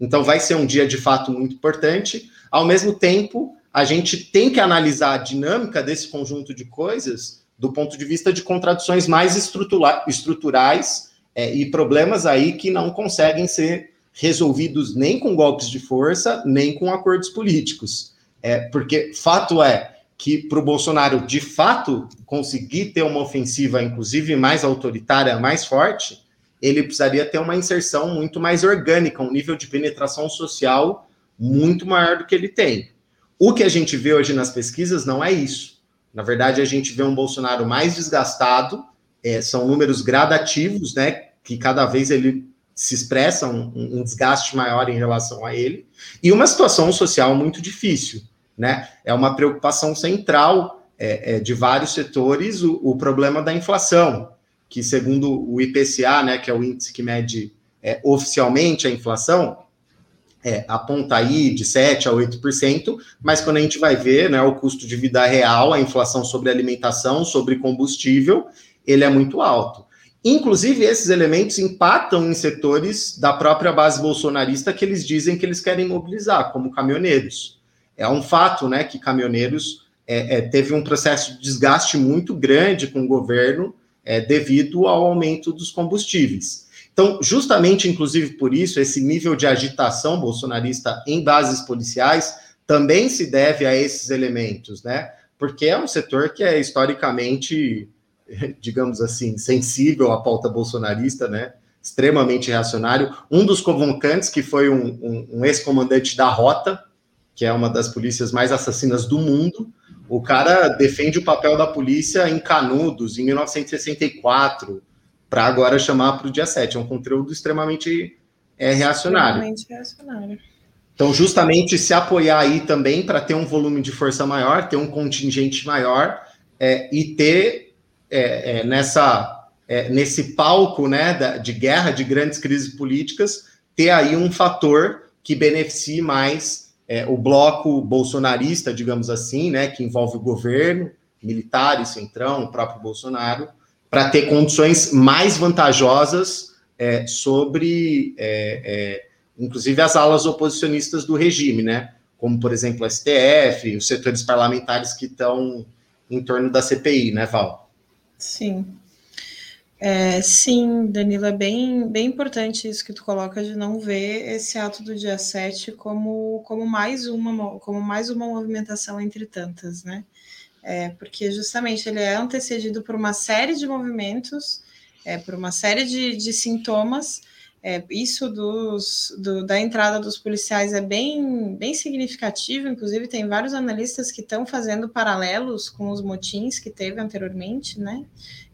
Então, vai ser um dia de fato muito importante. Ao mesmo tempo, a gente tem que analisar a dinâmica desse conjunto de coisas do ponto de vista de contradições mais estrutura estruturais é, e problemas aí que não conseguem ser resolvidos nem com golpes de força, nem com acordos políticos. É, porque fato é, que para o Bolsonaro de fato conseguir ter uma ofensiva, inclusive mais autoritária, mais forte, ele precisaria ter uma inserção muito mais orgânica, um nível de penetração social muito maior do que ele tem. O que a gente vê hoje nas pesquisas não é isso. Na verdade, a gente vê um Bolsonaro mais desgastado, é, são números gradativos, né? Que cada vez ele se expressa um, um desgaste maior em relação a ele, e uma situação social muito difícil né? É uma preocupação central é, é, de vários setores o, o, problema da inflação, que segundo o IPCA, né, que é o índice que mede é, oficialmente a inflação, é, aponta aí de 7% a 8%, mas quando a gente vai ver né, o custo de vida real, a inflação sobre alimentação, sobre combustível, ele é muito alto. Inclusive, esses elementos impactam em setores da própria base bolsonarista que eles dizem que eles querem mobilizar, como caminhoneiros. É um fato, né, que caminhoneiros é, é, teve um processo de desgaste muito grande com o governo é, devido ao aumento dos combustíveis. Então, justamente, inclusive por isso, esse nível de agitação bolsonarista em bases policiais também se deve a esses elementos, né? Porque é um setor que é historicamente, *laughs* digamos assim, sensível à pauta bolsonarista, né? Extremamente reacionário. Um dos convocantes, que foi um, um, um ex-comandante da Rota, que é uma das polícias mais assassinas do mundo. O cara defende o papel da polícia em Canudos, em 1964, para agora chamar para o dia 7. É um conteúdo extremamente é, reacionário. Extremamente reacionário. Então, justamente se apoiar aí também para ter um volume de força maior, ter um contingente maior é, e ter é, é nessa, é, nesse palco né, de guerra, de grandes crises políticas, ter aí um fator que beneficie mais é, o bloco bolsonarista, digamos assim, né, que envolve o governo, militares, centrão, o próprio Bolsonaro, para ter condições mais vantajosas é, sobre, é, é, inclusive, as alas oposicionistas do regime, né, como, por exemplo, o STF, os setores parlamentares que estão em torno da CPI, né, Val? Sim. É, sim, Danilo, é bem, bem importante isso que tu coloca de não ver esse ato do dia 7 como, como, mais, uma, como mais uma movimentação entre tantas, né? É, porque justamente ele é antecedido por uma série de movimentos, é, por uma série de, de sintomas. É, isso dos, do, da entrada dos policiais é bem, bem significativo, inclusive tem vários analistas que estão fazendo paralelos com os motins que teve anteriormente, né?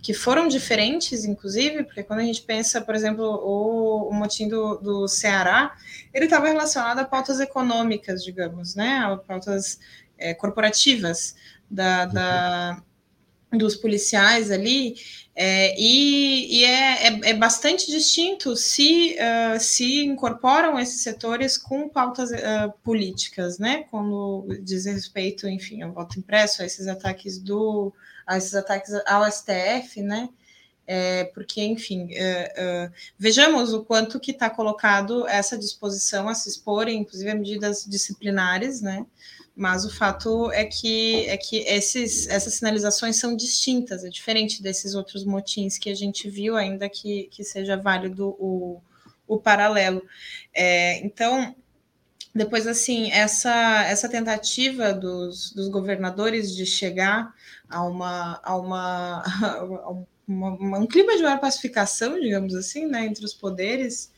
que foram diferentes, inclusive, porque quando a gente pensa, por exemplo, o, o motim do, do Ceará, ele estava relacionado a pautas econômicas, digamos, né, a pautas é, corporativas da, da, dos policiais ali, é, e, e é, é, é, bastante distinto se, uh, se incorporam esses setores com pautas uh, políticas, né, quando diz respeito, enfim, ao voto impresso, a esses ataques do a esses ataques ao STF, né? É, porque, enfim, é, vejamos o quanto que está colocado essa disposição a se expor, inclusive a medidas disciplinares, né? Mas o fato é que, é que esses, essas sinalizações são distintas, é diferente desses outros motins que a gente viu, ainda que, que seja válido o, o paralelo. É, então, depois, assim, essa, essa tentativa dos, dos governadores de chegar a uma, a uma, *laughs* a uma, um clima de maior pacificação, digamos assim, né, entre os poderes,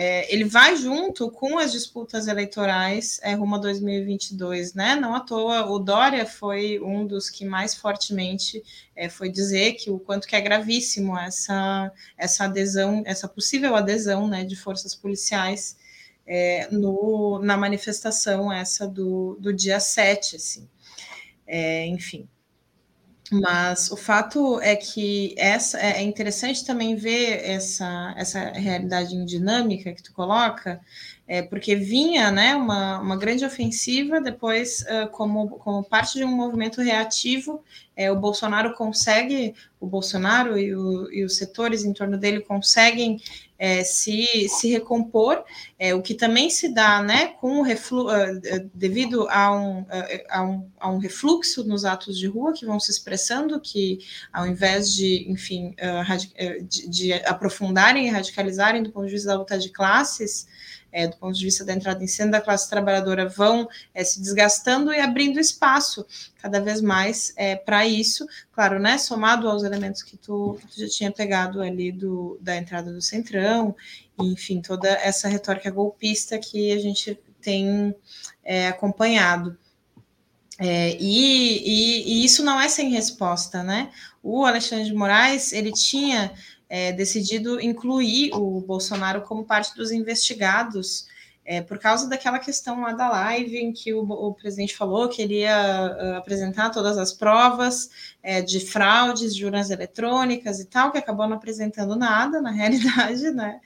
é, ele vai junto com as disputas eleitorais é, rumo a 2022, né? Não à toa, o Dória foi um dos que mais fortemente é, foi dizer que o quanto que é gravíssimo essa, essa adesão, essa possível adesão, né, de forças policiais é, no, na manifestação essa do, do dia 7, assim. É, enfim, mas o fato é que essa é, é interessante também ver essa, essa realidade em dinâmica que tu coloca, é, porque vinha né, uma, uma grande ofensiva, depois, uh, como, como parte de um movimento reativo, é, o Bolsonaro consegue, o Bolsonaro e, o, e os setores em torno dele conseguem é, se, se recompor, é, o que também se dá né, com o reflu uh, devido a um, uh, a, um, a um refluxo nos atos de rua que vão se expressando, que ao invés de, enfim, uh, de, de aprofundarem e radicalizarem do ponto de vista da luta de classes, é, do ponto de vista da entrada em cena da classe trabalhadora, vão é, se desgastando e abrindo espaço cada vez mais é, para isso, claro, né? Somado aos elementos que tu, tu, já tinha pegado ali do, da entrada do Centrão, enfim, toda essa retórica golpista que a gente tem é, acompanhado. É, e, e, e, isso não é sem resposta, né? O Alexandre de Moraes ele tinha é, decidido incluir o Bolsonaro como parte dos investigados, é, por causa daquela questão lá da live em que o, o presidente falou que ele ia uh, apresentar todas as provas é, de fraudes de urnas eletrônicas e tal, que acabou não apresentando nada na *laughs* realidade, né?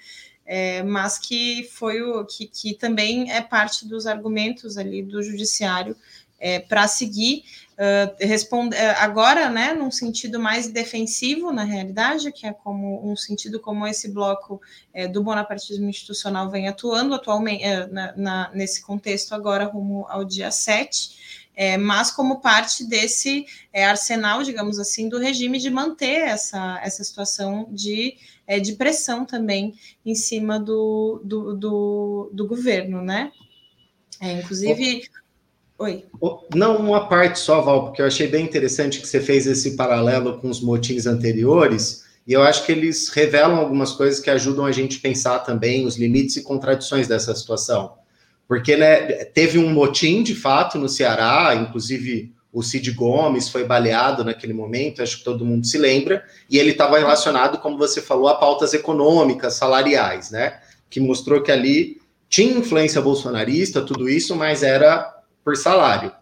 É, mas que foi o que, que também é parte dos argumentos ali do judiciário é, para seguir uh, responde, uh, agora, né, num sentido mais defensivo, na realidade, que é como um sentido como esse bloco é, do bonapartismo institucional vem atuando atualmente é, na, na, nesse contexto agora rumo ao dia 7. É, mas como parte desse arsenal, digamos assim, do regime de manter essa, essa situação de, de pressão também em cima do, do, do, do governo, né? É, inclusive, Oi. Não, uma parte só, Val, porque eu achei bem interessante que você fez esse paralelo com os motins anteriores, e eu acho que eles revelam algumas coisas que ajudam a gente pensar também os limites e contradições dessa situação. Porque né, teve um motim, de fato, no Ceará, inclusive o Cid Gomes foi baleado naquele momento, acho que todo mundo se lembra, e ele estava relacionado, como você falou, a pautas econômicas, salariais, né? Que mostrou que ali tinha influência bolsonarista, tudo isso, mas era por salário.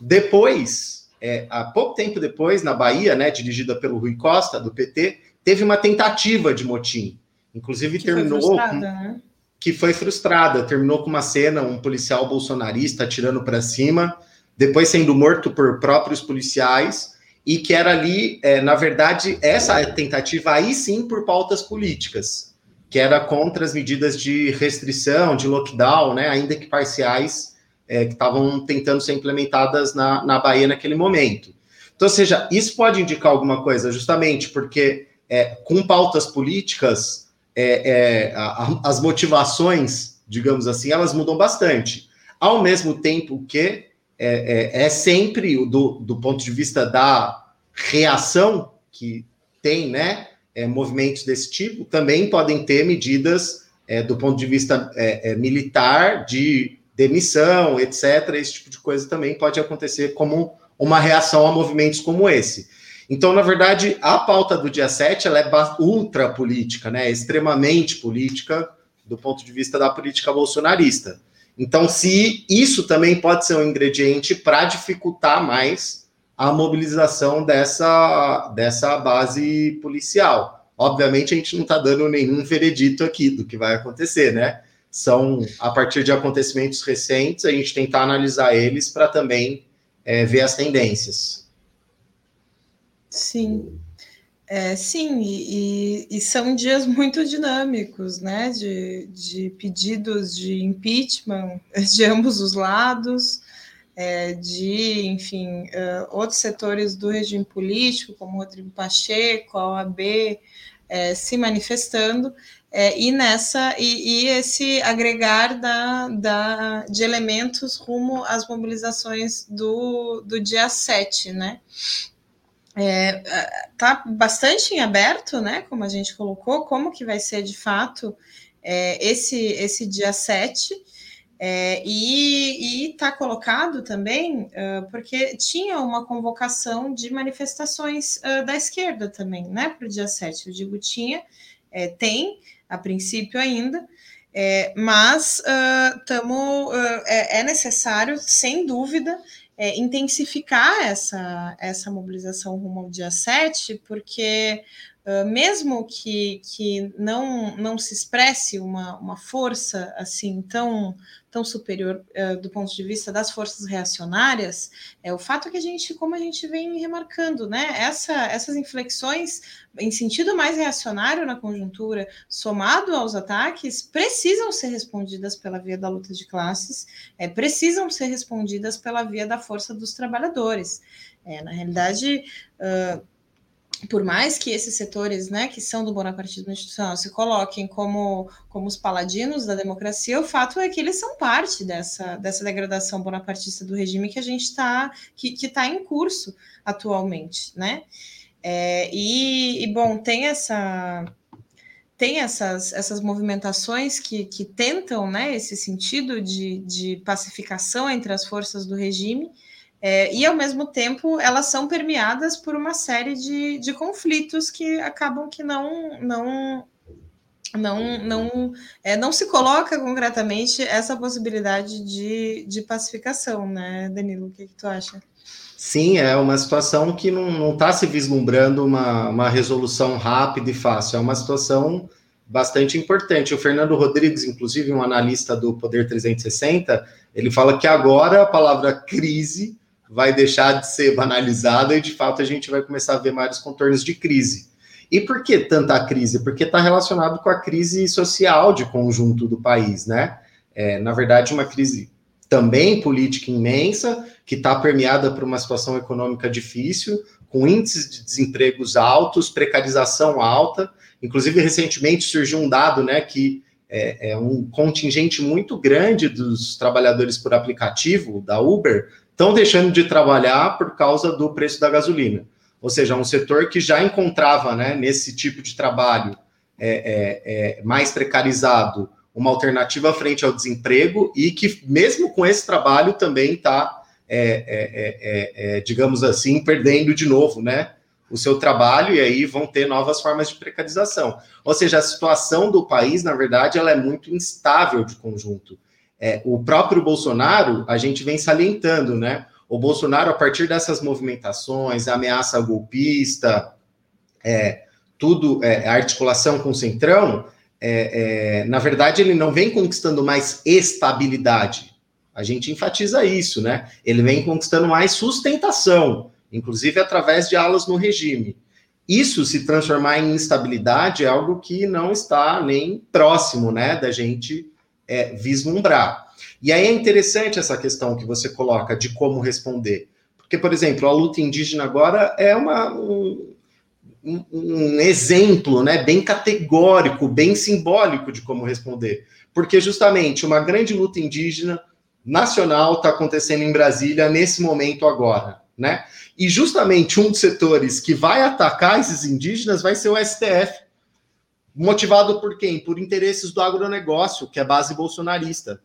Depois, é, há pouco tempo depois, na Bahia, né, dirigida pelo Rui Costa, do PT, teve uma tentativa de motim. Inclusive que terminou. Foi com, né? Que foi frustrada. Terminou com uma cena, um policial bolsonarista atirando para cima, depois sendo morto por próprios policiais, e que era ali, é, na verdade, essa tentativa aí sim por pautas políticas, que era contra as medidas de restrição, de lockdown, né, ainda que parciais, é, que estavam tentando ser implementadas na, na Bahia naquele momento. Então, ou seja, isso pode indicar alguma coisa, justamente porque é, com pautas políticas, é, é, a, as motivações, digamos assim, elas mudam bastante. Ao mesmo tempo que é, é, é sempre, do, do ponto de vista da reação que tem, né, movimentos desse tipo, também podem ter medidas do ponto de vista militar, de demissão, etc. Esse tipo de coisa também pode acontecer como uma reação a movimentos como esse. Então, na verdade, a pauta do dia 7 ela é ultra política, né? Extremamente política do ponto de vista da política bolsonarista. Então, se isso também pode ser um ingrediente para dificultar mais a mobilização dessa, dessa base policial. Obviamente, a gente não está dando nenhum veredito aqui do que vai acontecer, né? São a partir de acontecimentos recentes, a gente tentar analisar eles para também é, ver as tendências. Sim, é, sim, e, e, são dias muito dinâmicos, né? De, de pedidos de impeachment *laughs* de ambos os lados, é, de, enfim, uh, outros setores do regime político, como Rodrigo Pacheco, a OAB, é, se manifestando, é, e nessa e, e, esse agregar da, da, de elementos rumo às mobilizações do, do dia 7, né? é, tá bastante em aberto, né? Como a gente colocou, como que vai ser de fato é, esse, esse dia 7. É, e está colocado também uh, porque tinha uma convocação de manifestações uh, da esquerda também, né? Para o dia 7. Eu digo tinha, é, tem, a princípio ainda, é, mas uh, tamo, é, é necessário, sem dúvida, é, intensificar essa, essa mobilização rumo ao dia 7, porque uh, mesmo que, que não, não se expresse uma, uma força assim tão, tão superior uh, do ponto de vista das forças reacionárias, é o fato que a gente, como a gente vem remarcando, né, essa, essas inflexões em sentido mais reacionário na conjuntura, somado aos ataques, precisam ser respondidas pela via da luta de classes, é, precisam ser respondidas pela via da força dos trabalhadores. É, na realidade, uh, por mais que esses setores, né, que são do bonapartismo institucional, se coloquem como, como os paladinos da democracia, o fato é que eles são parte dessa, dessa degradação bonapartista do regime que a gente está, que está em curso atualmente, né? É, e, e, bom, tem essa tem essas, essas movimentações que, que tentam né, esse sentido de, de pacificação entre as forças do regime, é, e, ao mesmo tempo, elas são permeadas por uma série de, de conflitos que acabam que não não não não, é, não se coloca concretamente essa possibilidade de, de pacificação, né, Danilo? O que, que tu acha? Sim, é uma situação que não está se vislumbrando uma, uma resolução rápida e fácil, é uma situação bastante importante. O Fernando Rodrigues, inclusive, um analista do Poder 360, ele fala que agora a palavra crise vai deixar de ser banalizada e, de fato, a gente vai começar a ver vários contornos de crise. E por que tanta crise? Porque está relacionado com a crise social de conjunto do país, né? É, na verdade, uma crise também política imensa, que está permeada por uma situação econômica difícil, com índices de desempregos altos, precarização alta. Inclusive, recentemente surgiu um dado, né, que é, é um contingente muito grande dos trabalhadores por aplicativo da Uber estão deixando de trabalhar por causa do preço da gasolina. Ou seja, um setor que já encontrava né, nesse tipo de trabalho é, é, é, mais precarizado uma alternativa frente ao desemprego e que, mesmo com esse trabalho, também está, é, é, é, digamos assim, perdendo de novo né, o seu trabalho e aí vão ter novas formas de precarização. Ou seja, a situação do país, na verdade, ela é muito instável de conjunto. É, o próprio Bolsonaro, a gente vem salientando, né? O Bolsonaro, a partir dessas movimentações, ameaça golpista, é, tudo, é, articulação com o Centrão, é, é, na verdade, ele não vem conquistando mais estabilidade. A gente enfatiza isso, né? Ele vem conquistando mais sustentação, inclusive através de alas no regime. Isso se transformar em instabilidade é algo que não está nem próximo, né, da gente é, vislumbrar. E aí é interessante essa questão que você coloca de como responder. Porque, por exemplo, a luta indígena agora é uma. Um, um, exemplo, né, bem categórico, bem simbólico de como responder, porque justamente uma grande luta indígena nacional está acontecendo em Brasília nesse momento agora, né? E justamente um dos setores que vai atacar esses indígenas vai ser o STF, motivado por quem? Por interesses do agronegócio, que é base bolsonarista.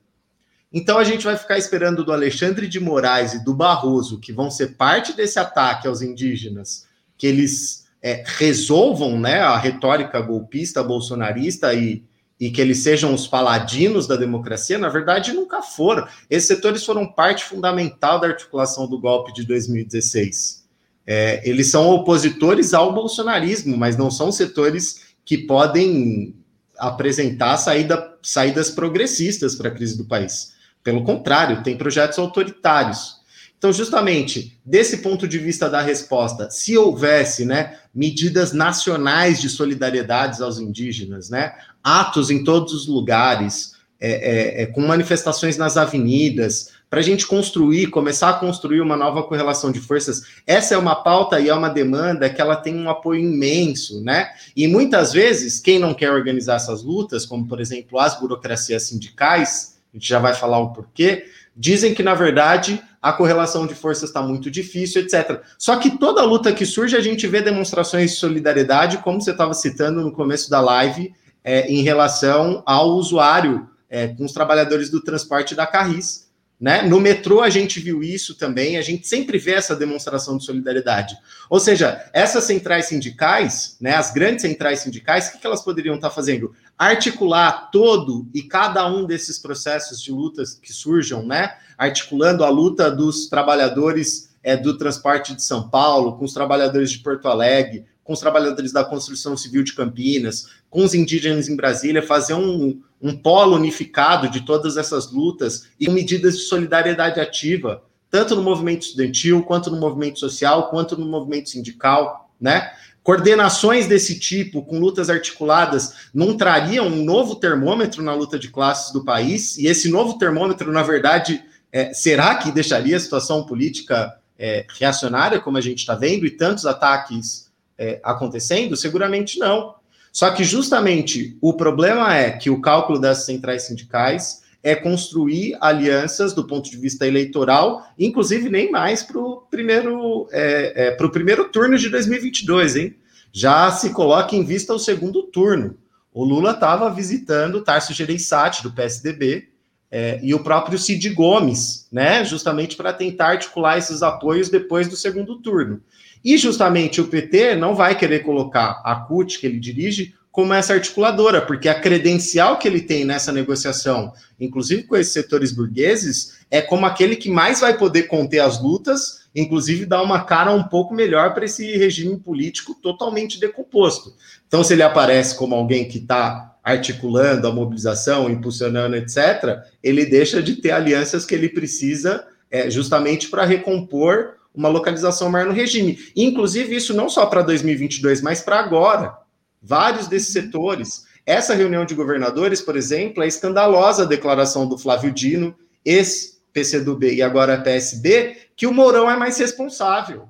Então a gente vai ficar esperando do Alexandre de Moraes e do Barroso, que vão ser parte desse ataque aos indígenas, que eles é, resolvam né, a retórica golpista bolsonarista e, e que eles sejam os paladinos da democracia, na verdade nunca foram. Esses setores foram parte fundamental da articulação do golpe de 2016. É, eles são opositores ao bolsonarismo, mas não são setores que podem apresentar saída, saídas progressistas para a crise do país. Pelo contrário, tem projetos autoritários. Então, justamente, desse ponto de vista da resposta, se houvesse né, medidas nacionais de solidariedade aos indígenas, né, atos em todos os lugares, é, é, é, com manifestações nas avenidas, para a gente construir, começar a construir uma nova correlação de forças, essa é uma pauta e é uma demanda que ela tem um apoio imenso, né? E muitas vezes, quem não quer organizar essas lutas, como por exemplo as burocracias sindicais, a gente já vai falar o porquê, dizem que, na verdade, a correlação de forças está muito difícil, etc. Só que toda luta que surge, a gente vê demonstrações de solidariedade, como você estava citando no começo da live, é, em relação ao usuário, é, com os trabalhadores do transporte da Carris, né? No metrô a gente viu isso também, a gente sempre vê essa demonstração de solidariedade. Ou seja, essas centrais sindicais, né, as grandes centrais sindicais, o que, que elas poderiam estar fazendo? Articular todo e cada um desses processos de lutas que surjam, né? Articulando a luta dos trabalhadores é, do transporte de São Paulo, com os trabalhadores de Porto Alegre, com os trabalhadores da construção civil de Campinas, com os indígenas em Brasília, fazer um, um polo unificado de todas essas lutas e medidas de solidariedade ativa, tanto no movimento estudantil, quanto no movimento social, quanto no movimento sindical, né? Coordenações desse tipo, com lutas articuladas, não trariam um novo termômetro na luta de classes do país? E esse novo termômetro, na verdade, é, será que deixaria a situação política é, reacionária, como a gente está vendo, e tantos ataques é, acontecendo? Seguramente não. Só que justamente o problema é que o cálculo das centrais sindicais é construir alianças do ponto de vista eleitoral, inclusive nem mais para o primeiro, é, é, primeiro turno de 2022, hein? Já se coloca em vista o segundo turno. O Lula estava visitando Tarso Gereissati, do PSDB, é, e o próprio Cid Gomes, né? Justamente para tentar articular esses apoios depois do segundo turno. E justamente o PT não vai querer colocar a CUT, que ele dirige, como essa articuladora, porque a credencial que ele tem nessa negociação, inclusive com esses setores burgueses, é como aquele que mais vai poder conter as lutas, inclusive dar uma cara um pouco melhor para esse regime político totalmente decomposto. Então, se ele aparece como alguém que está articulando a mobilização, impulsionando, etc., ele deixa de ter alianças que ele precisa é, justamente para recompor uma localização maior no regime. Inclusive, isso não só para 2022, mas para agora. Vários desses uhum. setores. Essa reunião de governadores, por exemplo, é escandalosa a declaração do Flávio Dino, ex-PCdoB e agora PSB, que o Mourão é mais responsável.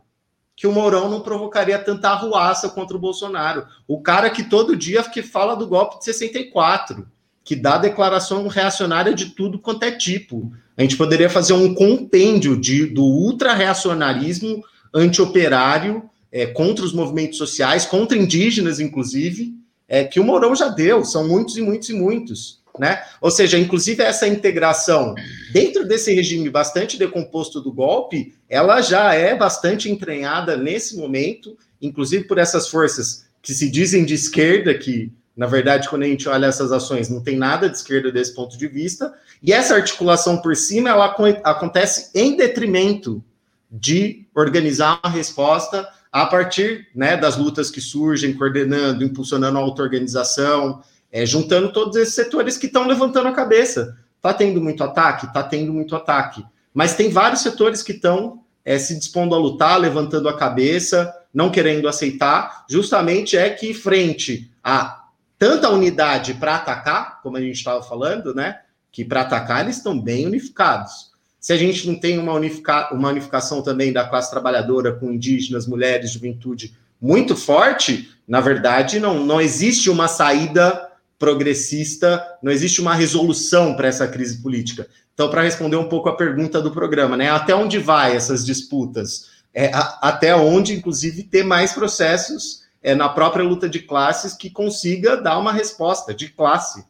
Que o Mourão não provocaria tanta arruaça contra o Bolsonaro. O cara que todo dia que fala do golpe de 64, que dá declaração reacionária de tudo quanto é tipo. A gente poderia fazer um compêndio de, do ultra-reacionarismo anti-operário é, contra os movimentos sociais, contra indígenas, inclusive, é, que o Mourão já deu, são muitos e muitos e muitos. Né? Ou seja, inclusive essa integração dentro desse regime bastante decomposto do golpe, ela já é bastante entranhada nesse momento, inclusive por essas forças que se dizem de esquerda, que na verdade, quando a gente olha essas ações, não tem nada de esquerda desse ponto de vista. E essa articulação por cima, ela acontece em detrimento de organizar uma resposta a partir né, das lutas que surgem, coordenando, impulsionando a auto-organização, é, juntando todos esses setores que estão levantando a cabeça. Está tendo muito ataque? Está tendo muito ataque. Mas tem vários setores que estão é, se dispondo a lutar, levantando a cabeça, não querendo aceitar, justamente é que, frente a tanta unidade para atacar, como a gente estava falando, né? Que para atacar eles estão bem unificados. Se a gente não tem uma, unifica, uma unificação também da classe trabalhadora com indígenas, mulheres, juventude muito forte, na verdade, não, não existe uma saída progressista, não existe uma resolução para essa crise política. Então, para responder um pouco a pergunta do programa, né? Até onde vai essas disputas? É, a, até onde, inclusive, ter mais processos é, na própria luta de classes que consiga dar uma resposta de classe.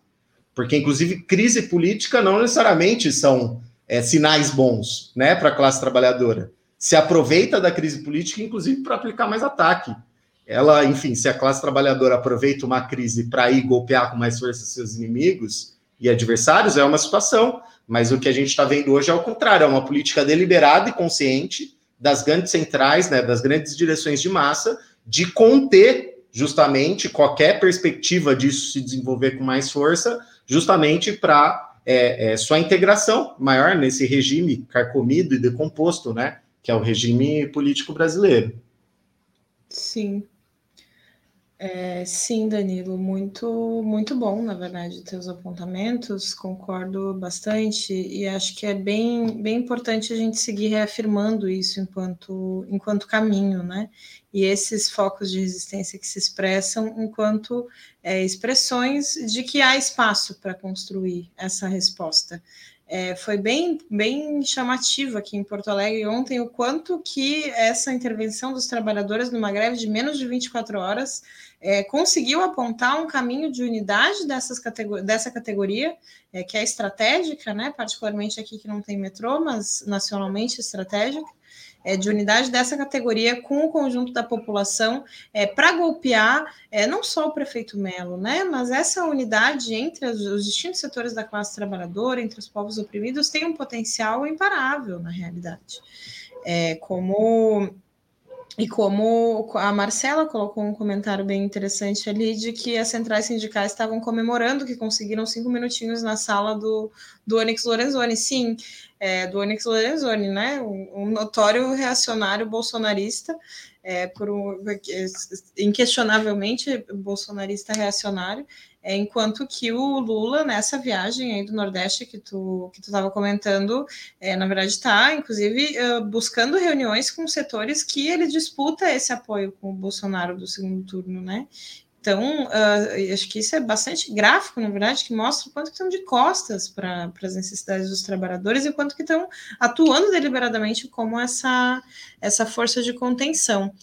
Porque, inclusive, crise política não necessariamente são é, sinais bons né, para a classe trabalhadora. Se aproveita da crise política, inclusive, para aplicar mais ataque. Ela, enfim, se a classe trabalhadora aproveita uma crise para ir golpear com mais força seus inimigos e adversários, é uma situação. Mas o que a gente está vendo hoje é o contrário, é uma política deliberada e consciente das grandes centrais, né, das grandes direções de massa, de conter justamente qualquer perspectiva disso se desenvolver com mais força, justamente para é, é, sua integração maior nesse regime carcomido e decomposto, né, que é o regime político brasileiro. Sim. É, sim, Danilo, muito, muito bom, na verdade, teus apontamentos, concordo bastante, e acho que é bem, bem importante a gente seguir reafirmando isso enquanto, enquanto caminho, né? E esses focos de resistência que se expressam enquanto é, expressões de que há espaço para construir essa resposta. É, foi bem, bem chamativo aqui em Porto Alegre ontem o quanto que essa intervenção dos trabalhadores numa greve de menos de 24 horas é, conseguiu apontar um caminho de unidade dessas categor dessa categoria, é, que é estratégica, né, particularmente aqui que não tem metrô, mas nacionalmente estratégica, é, de unidade dessa categoria com o conjunto da população é, para golpear é, não só o prefeito Melo, né, mas essa unidade entre os, os, distintos setores da classe trabalhadora, entre os povos oprimidos, tem um potencial imparável na realidade. É, como e como a Marcela colocou um comentário bem interessante ali de que as centrais sindicais estavam comemorando que conseguiram cinco minutinhos na sala do, do Onyx Lorenzoni. Sim, é, do Onyx Lorenzoni, né? Um, um notório reacionário bolsonarista, é, por um, inquestionavelmente bolsonarista reacionário, enquanto que o Lula, nessa viagem aí do Nordeste que tu que tu estava comentando, é, na verdade está, inclusive, uh, buscando reuniões com setores que ele disputa esse apoio com o Bolsonaro do segundo turno, né? Então, uh, acho que isso é bastante gráfico, na verdade, que mostra o quanto que estão de costas para as necessidades dos trabalhadores e o quanto que estão atuando deliberadamente como essa, essa força de contenção.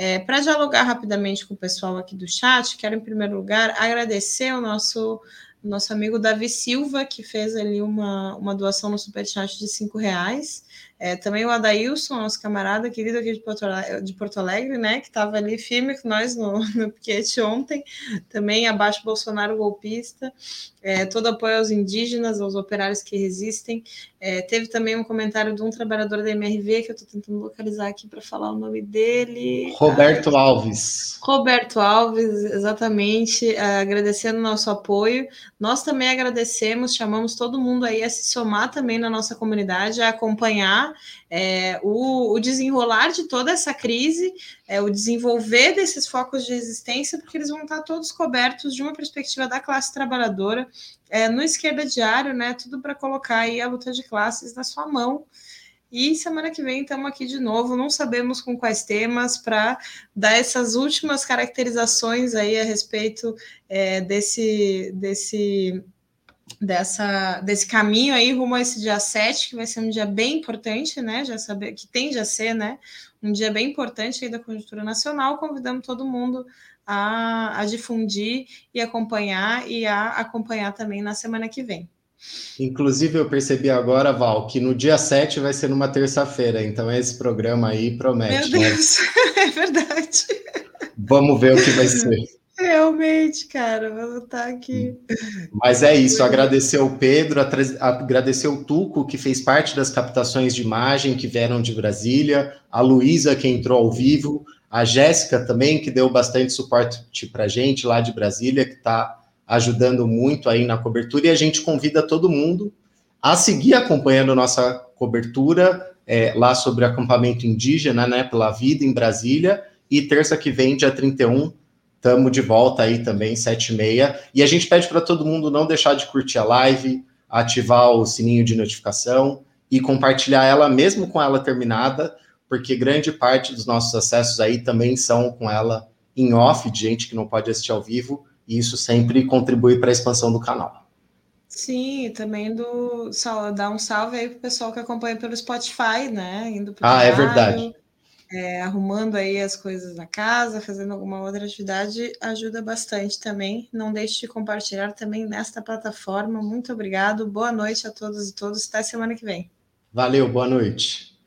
É, Para dialogar rapidamente com o pessoal aqui do chat, quero, em primeiro lugar, agradecer o nosso, nosso amigo Davi Silva, que fez ali uma, uma doação no Superchat de cinco reais. É, também o Adailson, nosso camarada querido aqui de Porto Alegre, de Porto Alegre né, que estava ali firme com nós no, *laughs* no piquete ontem, também abaixo Bolsonaro golpista, é, todo apoio aos indígenas, aos operários que resistem. É, teve também um comentário de um trabalhador da MRV, que eu estou tentando localizar aqui para falar o nome dele. Roberto ah, Alves. Roberto Alves, exatamente, é, agradecendo o nosso apoio. Nós também agradecemos, chamamos todo mundo aí a se somar também na nossa comunidade, a acompanhar é, o, o, desenrolar de toda essa crise, é, o desenvolver desses focos de resistência, porque eles vão estar todos cobertos de uma perspectiva da classe trabalhadora, é, no Esquerda Diário, né, tudo para colocar aí a luta de classes na sua mão. E semana que vem estamos aqui de novo, não sabemos com quais temas, para dar essas últimas caracterizações aí a respeito é, desse, desse dessa, desse caminho aí rumo a esse dia 7, que vai ser um dia bem importante, né? Já saber que tende a ser, né? Um dia bem importante aí da conjuntura nacional. Convidamos todo mundo a, a difundir e acompanhar e a acompanhar também na semana que vem. Inclusive, eu percebi agora, Val, que no dia 7 vai ser numa terça-feira, então esse programa aí promete. Meu né? Deus, né? *laughs* é verdade. Vamos ver o que vai ser. Realmente, cara, vou estar aqui. Mas é isso, agradecer o Pedro, agradecer o Tuco, que fez parte das captações de imagem que vieram de Brasília, a Luísa, que entrou ao vivo, a Jéssica também, que deu bastante suporte para a gente lá de Brasília, que está ajudando muito aí na cobertura, e a gente convida todo mundo a seguir acompanhando nossa cobertura é, lá sobre acampamento indígena, né, pela vida em Brasília, e terça que vem, dia 31, Tamo de volta aí também, sete e meia. E a gente pede para todo mundo não deixar de curtir a live, ativar o sininho de notificação e compartilhar ela, mesmo com ela terminada, porque grande parte dos nossos acessos aí também são com ela em off, de gente que não pode assistir ao vivo, e isso sempre contribui para a expansão do canal. Sim, também do dar um salve aí pro pessoal que acompanha pelo Spotify, né? Indo pro ah, é trabalho, é verdade. É, arrumando aí as coisas na casa, fazendo alguma outra atividade, ajuda bastante também. Não deixe de compartilhar também nesta plataforma. Muito obrigado. Boa noite a todos e todos. Até semana que vem. Valeu, boa noite.